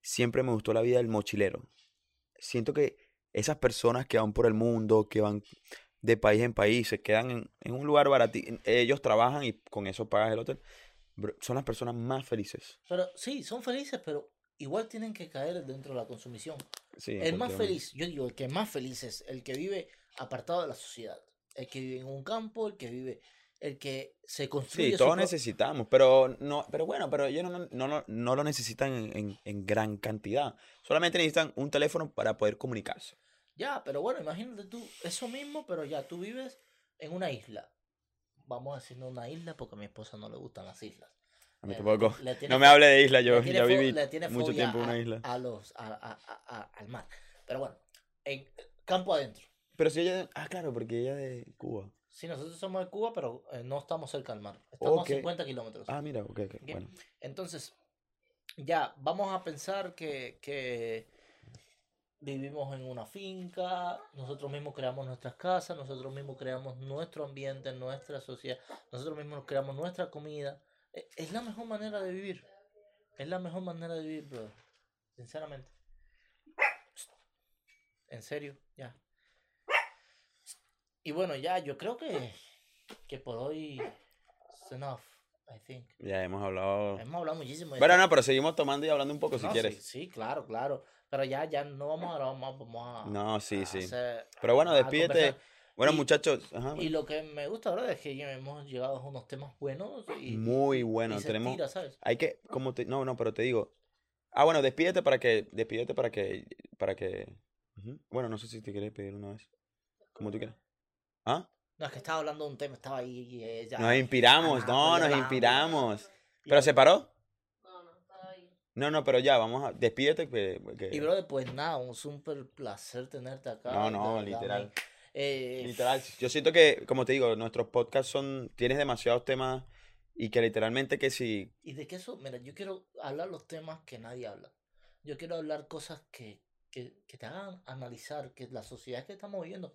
siempre me gustó la vida del mochilero. Siento que esas personas que van por el mundo, que van de país en país, se quedan en, en un lugar baratito, ellos trabajan y con eso pagas el hotel, son las personas más felices. Pero sí, son felices, pero igual tienen que caer dentro de la consumición. Sí, El más feliz, yo digo, el que más feliz es el que vive apartado de la sociedad. El que vive en un campo, el que vive, el que se construye. Sí, todos necesitamos, pero no, pero bueno, pero ellos no, no, no, no- lo necesitan en, en- en gran cantidad. Solamente necesitan un teléfono para poder comunicarse. Ya, pero bueno, imagínate tú, eso mismo, pero ya, tú vives en una isla. Vamos a decir una isla porque a mi esposa no le gustan las islas. A mí Le- tampoco. le No me hable de isla, yo ya viví le tiene mucho tiempo en una isla. A los, a- a- a- a- al mar. Pero bueno, en campo adentro. Pero si ella, ah, claro, porque ella es de Cuba. Sí, nosotros somos de Cuba, pero eh, no estamos cerca del mar. Estamos a 50 kilómetros. Ah, mira, ok, ok, Ok. bueno. Entonces, ya, vamos a pensar que, que vivimos en una finca, nosotros mismos creamos nuestras casas, nosotros mismos creamos nuestro ambiente, nuestra sociedad, nosotros mismos creamos nuestra comida. E- Es la mejor manera de vivir. Es la mejor manera de vivir, brother. Sinceramente. En serio, ya. Y bueno, ya, yo creo que, que por hoy es enough, I think. Ya hemos hablado. Hemos hablado muchísimo. Bueno, no, pero seguimos tomando y hablando un poco si No, quieres. Sí, sí, claro, claro. Pero ya, ya no vamos a hablar más, vamos a. No, sí, a sí. hacer- Pero bueno, despídete. Bueno, Y- muchachos. Ajá, Y lo que me gusta ahora es que hemos llegado a unos temas buenos y. Muy y bueno. se Tenemos. Hay que. Como te, no, no, pero te digo. Ah, bueno, despídete para que. Despídete para que. Para que. Bueno, no sé si te quieres pedir una vez. Como tú quieras. ¿Ah? No, es que estaba hablando de un tema, estaba ahí. y, eh, ya- Nos inspiramos, Ah, no, pues ya nos inspiramos. Y- ¿Pero se paró? No, no, estaba ahí. No, no, pero ya, vamos a. Despídete que. que- Y brother, pues nada, un súper placer tenerte acá. No, no, verdad, literal. Eh, Literal. Yo siento que, como te digo, nuestros podcasts son. Tienes demasiados temas. Y que literalmente que si. Y de que eso, mira, yo quiero hablar los temas que nadie habla. Yo quiero hablar cosas que, que, que te hagan analizar que la sociedad que estamos viviendo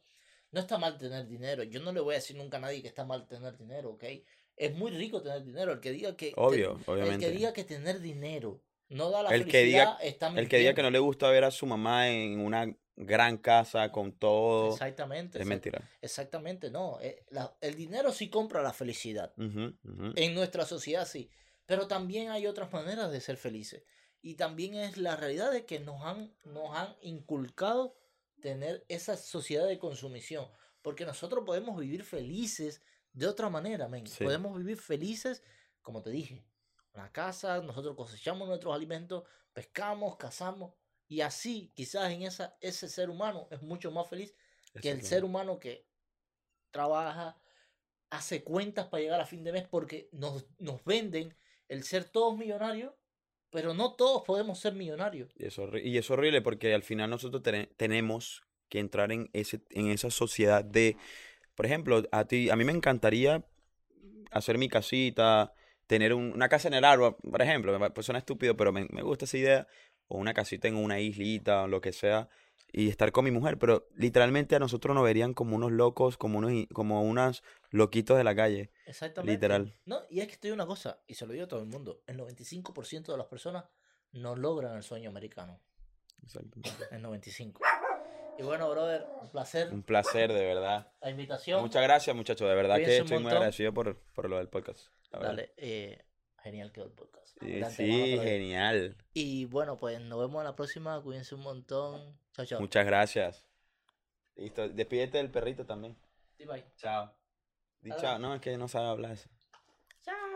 no está mal tener dinero. Yo no le voy a decir nunca a nadie que está mal tener dinero, ¿ok? Es muy rico tener dinero. El que diga que. Obvio, obviamente. El que diga que tener dinero no da la El que diga- felicidad está El que diga que mintiendo. no le gusta ver a su mamá en una gran casa con todo. Exactamente. Es exact- mentira. Exactamente, no. eh, la- el dinero sí compra la felicidad. Ujú. En nuestra sociedad sí. Pero también hay otras maneras de ser felices. Y también es la realidad de que nos han, nos han inculcado tener esa sociedad de consumición. Porque nosotros podemos vivir felices de otra manera, men. Sí. Podemos vivir felices, como te dije, una casa, nosotros cosechamos nuestros alimentos, pescamos, cazamos. Y así, quizás en esa, ese ser humano es mucho más feliz que el ser humano que trabaja, hace cuentas para llegar a fin de mes porque nos, nos venden el ser todos millonarios, pero no todos podemos ser millonarios. Y es, y es horrible porque al final nosotros tene- tenemos que entrar en, ese, en esa sociedad de, por ejemplo, a ti, a mí me encantaría hacer mi casita, tener un- una casa en el árbol, por ejemplo, me pues suena estúpido, pero me, me gusta esa idea, o una casita en una islita, o lo que sea, y estar con mi mujer, pero literalmente a nosotros nos verían como unos locos, como unos, como unos loquitos de la calle. Exactamente. Literal. No, y es que estoy una cosa, y se lo digo a todo el mundo, el 95% de las personas no logran el sueño americano. Exactamente. El 95%. Y bueno, brother, un placer. Un placer, de verdad. La invitación. Muchas gracias, muchachos. De verdad que Cuídense estoy muy agradecido por, por lo del podcast. Dale, eh, genial quedó el podcast. Sí, genial. Y bueno, pues nos vemos en la próxima. Cuídense un montón. Chao, chao. Muchas gracias. Listo, despídete del perrito también. Sí, bye. Chao. Di chao. No, es que no sabe hablar eso. Chao.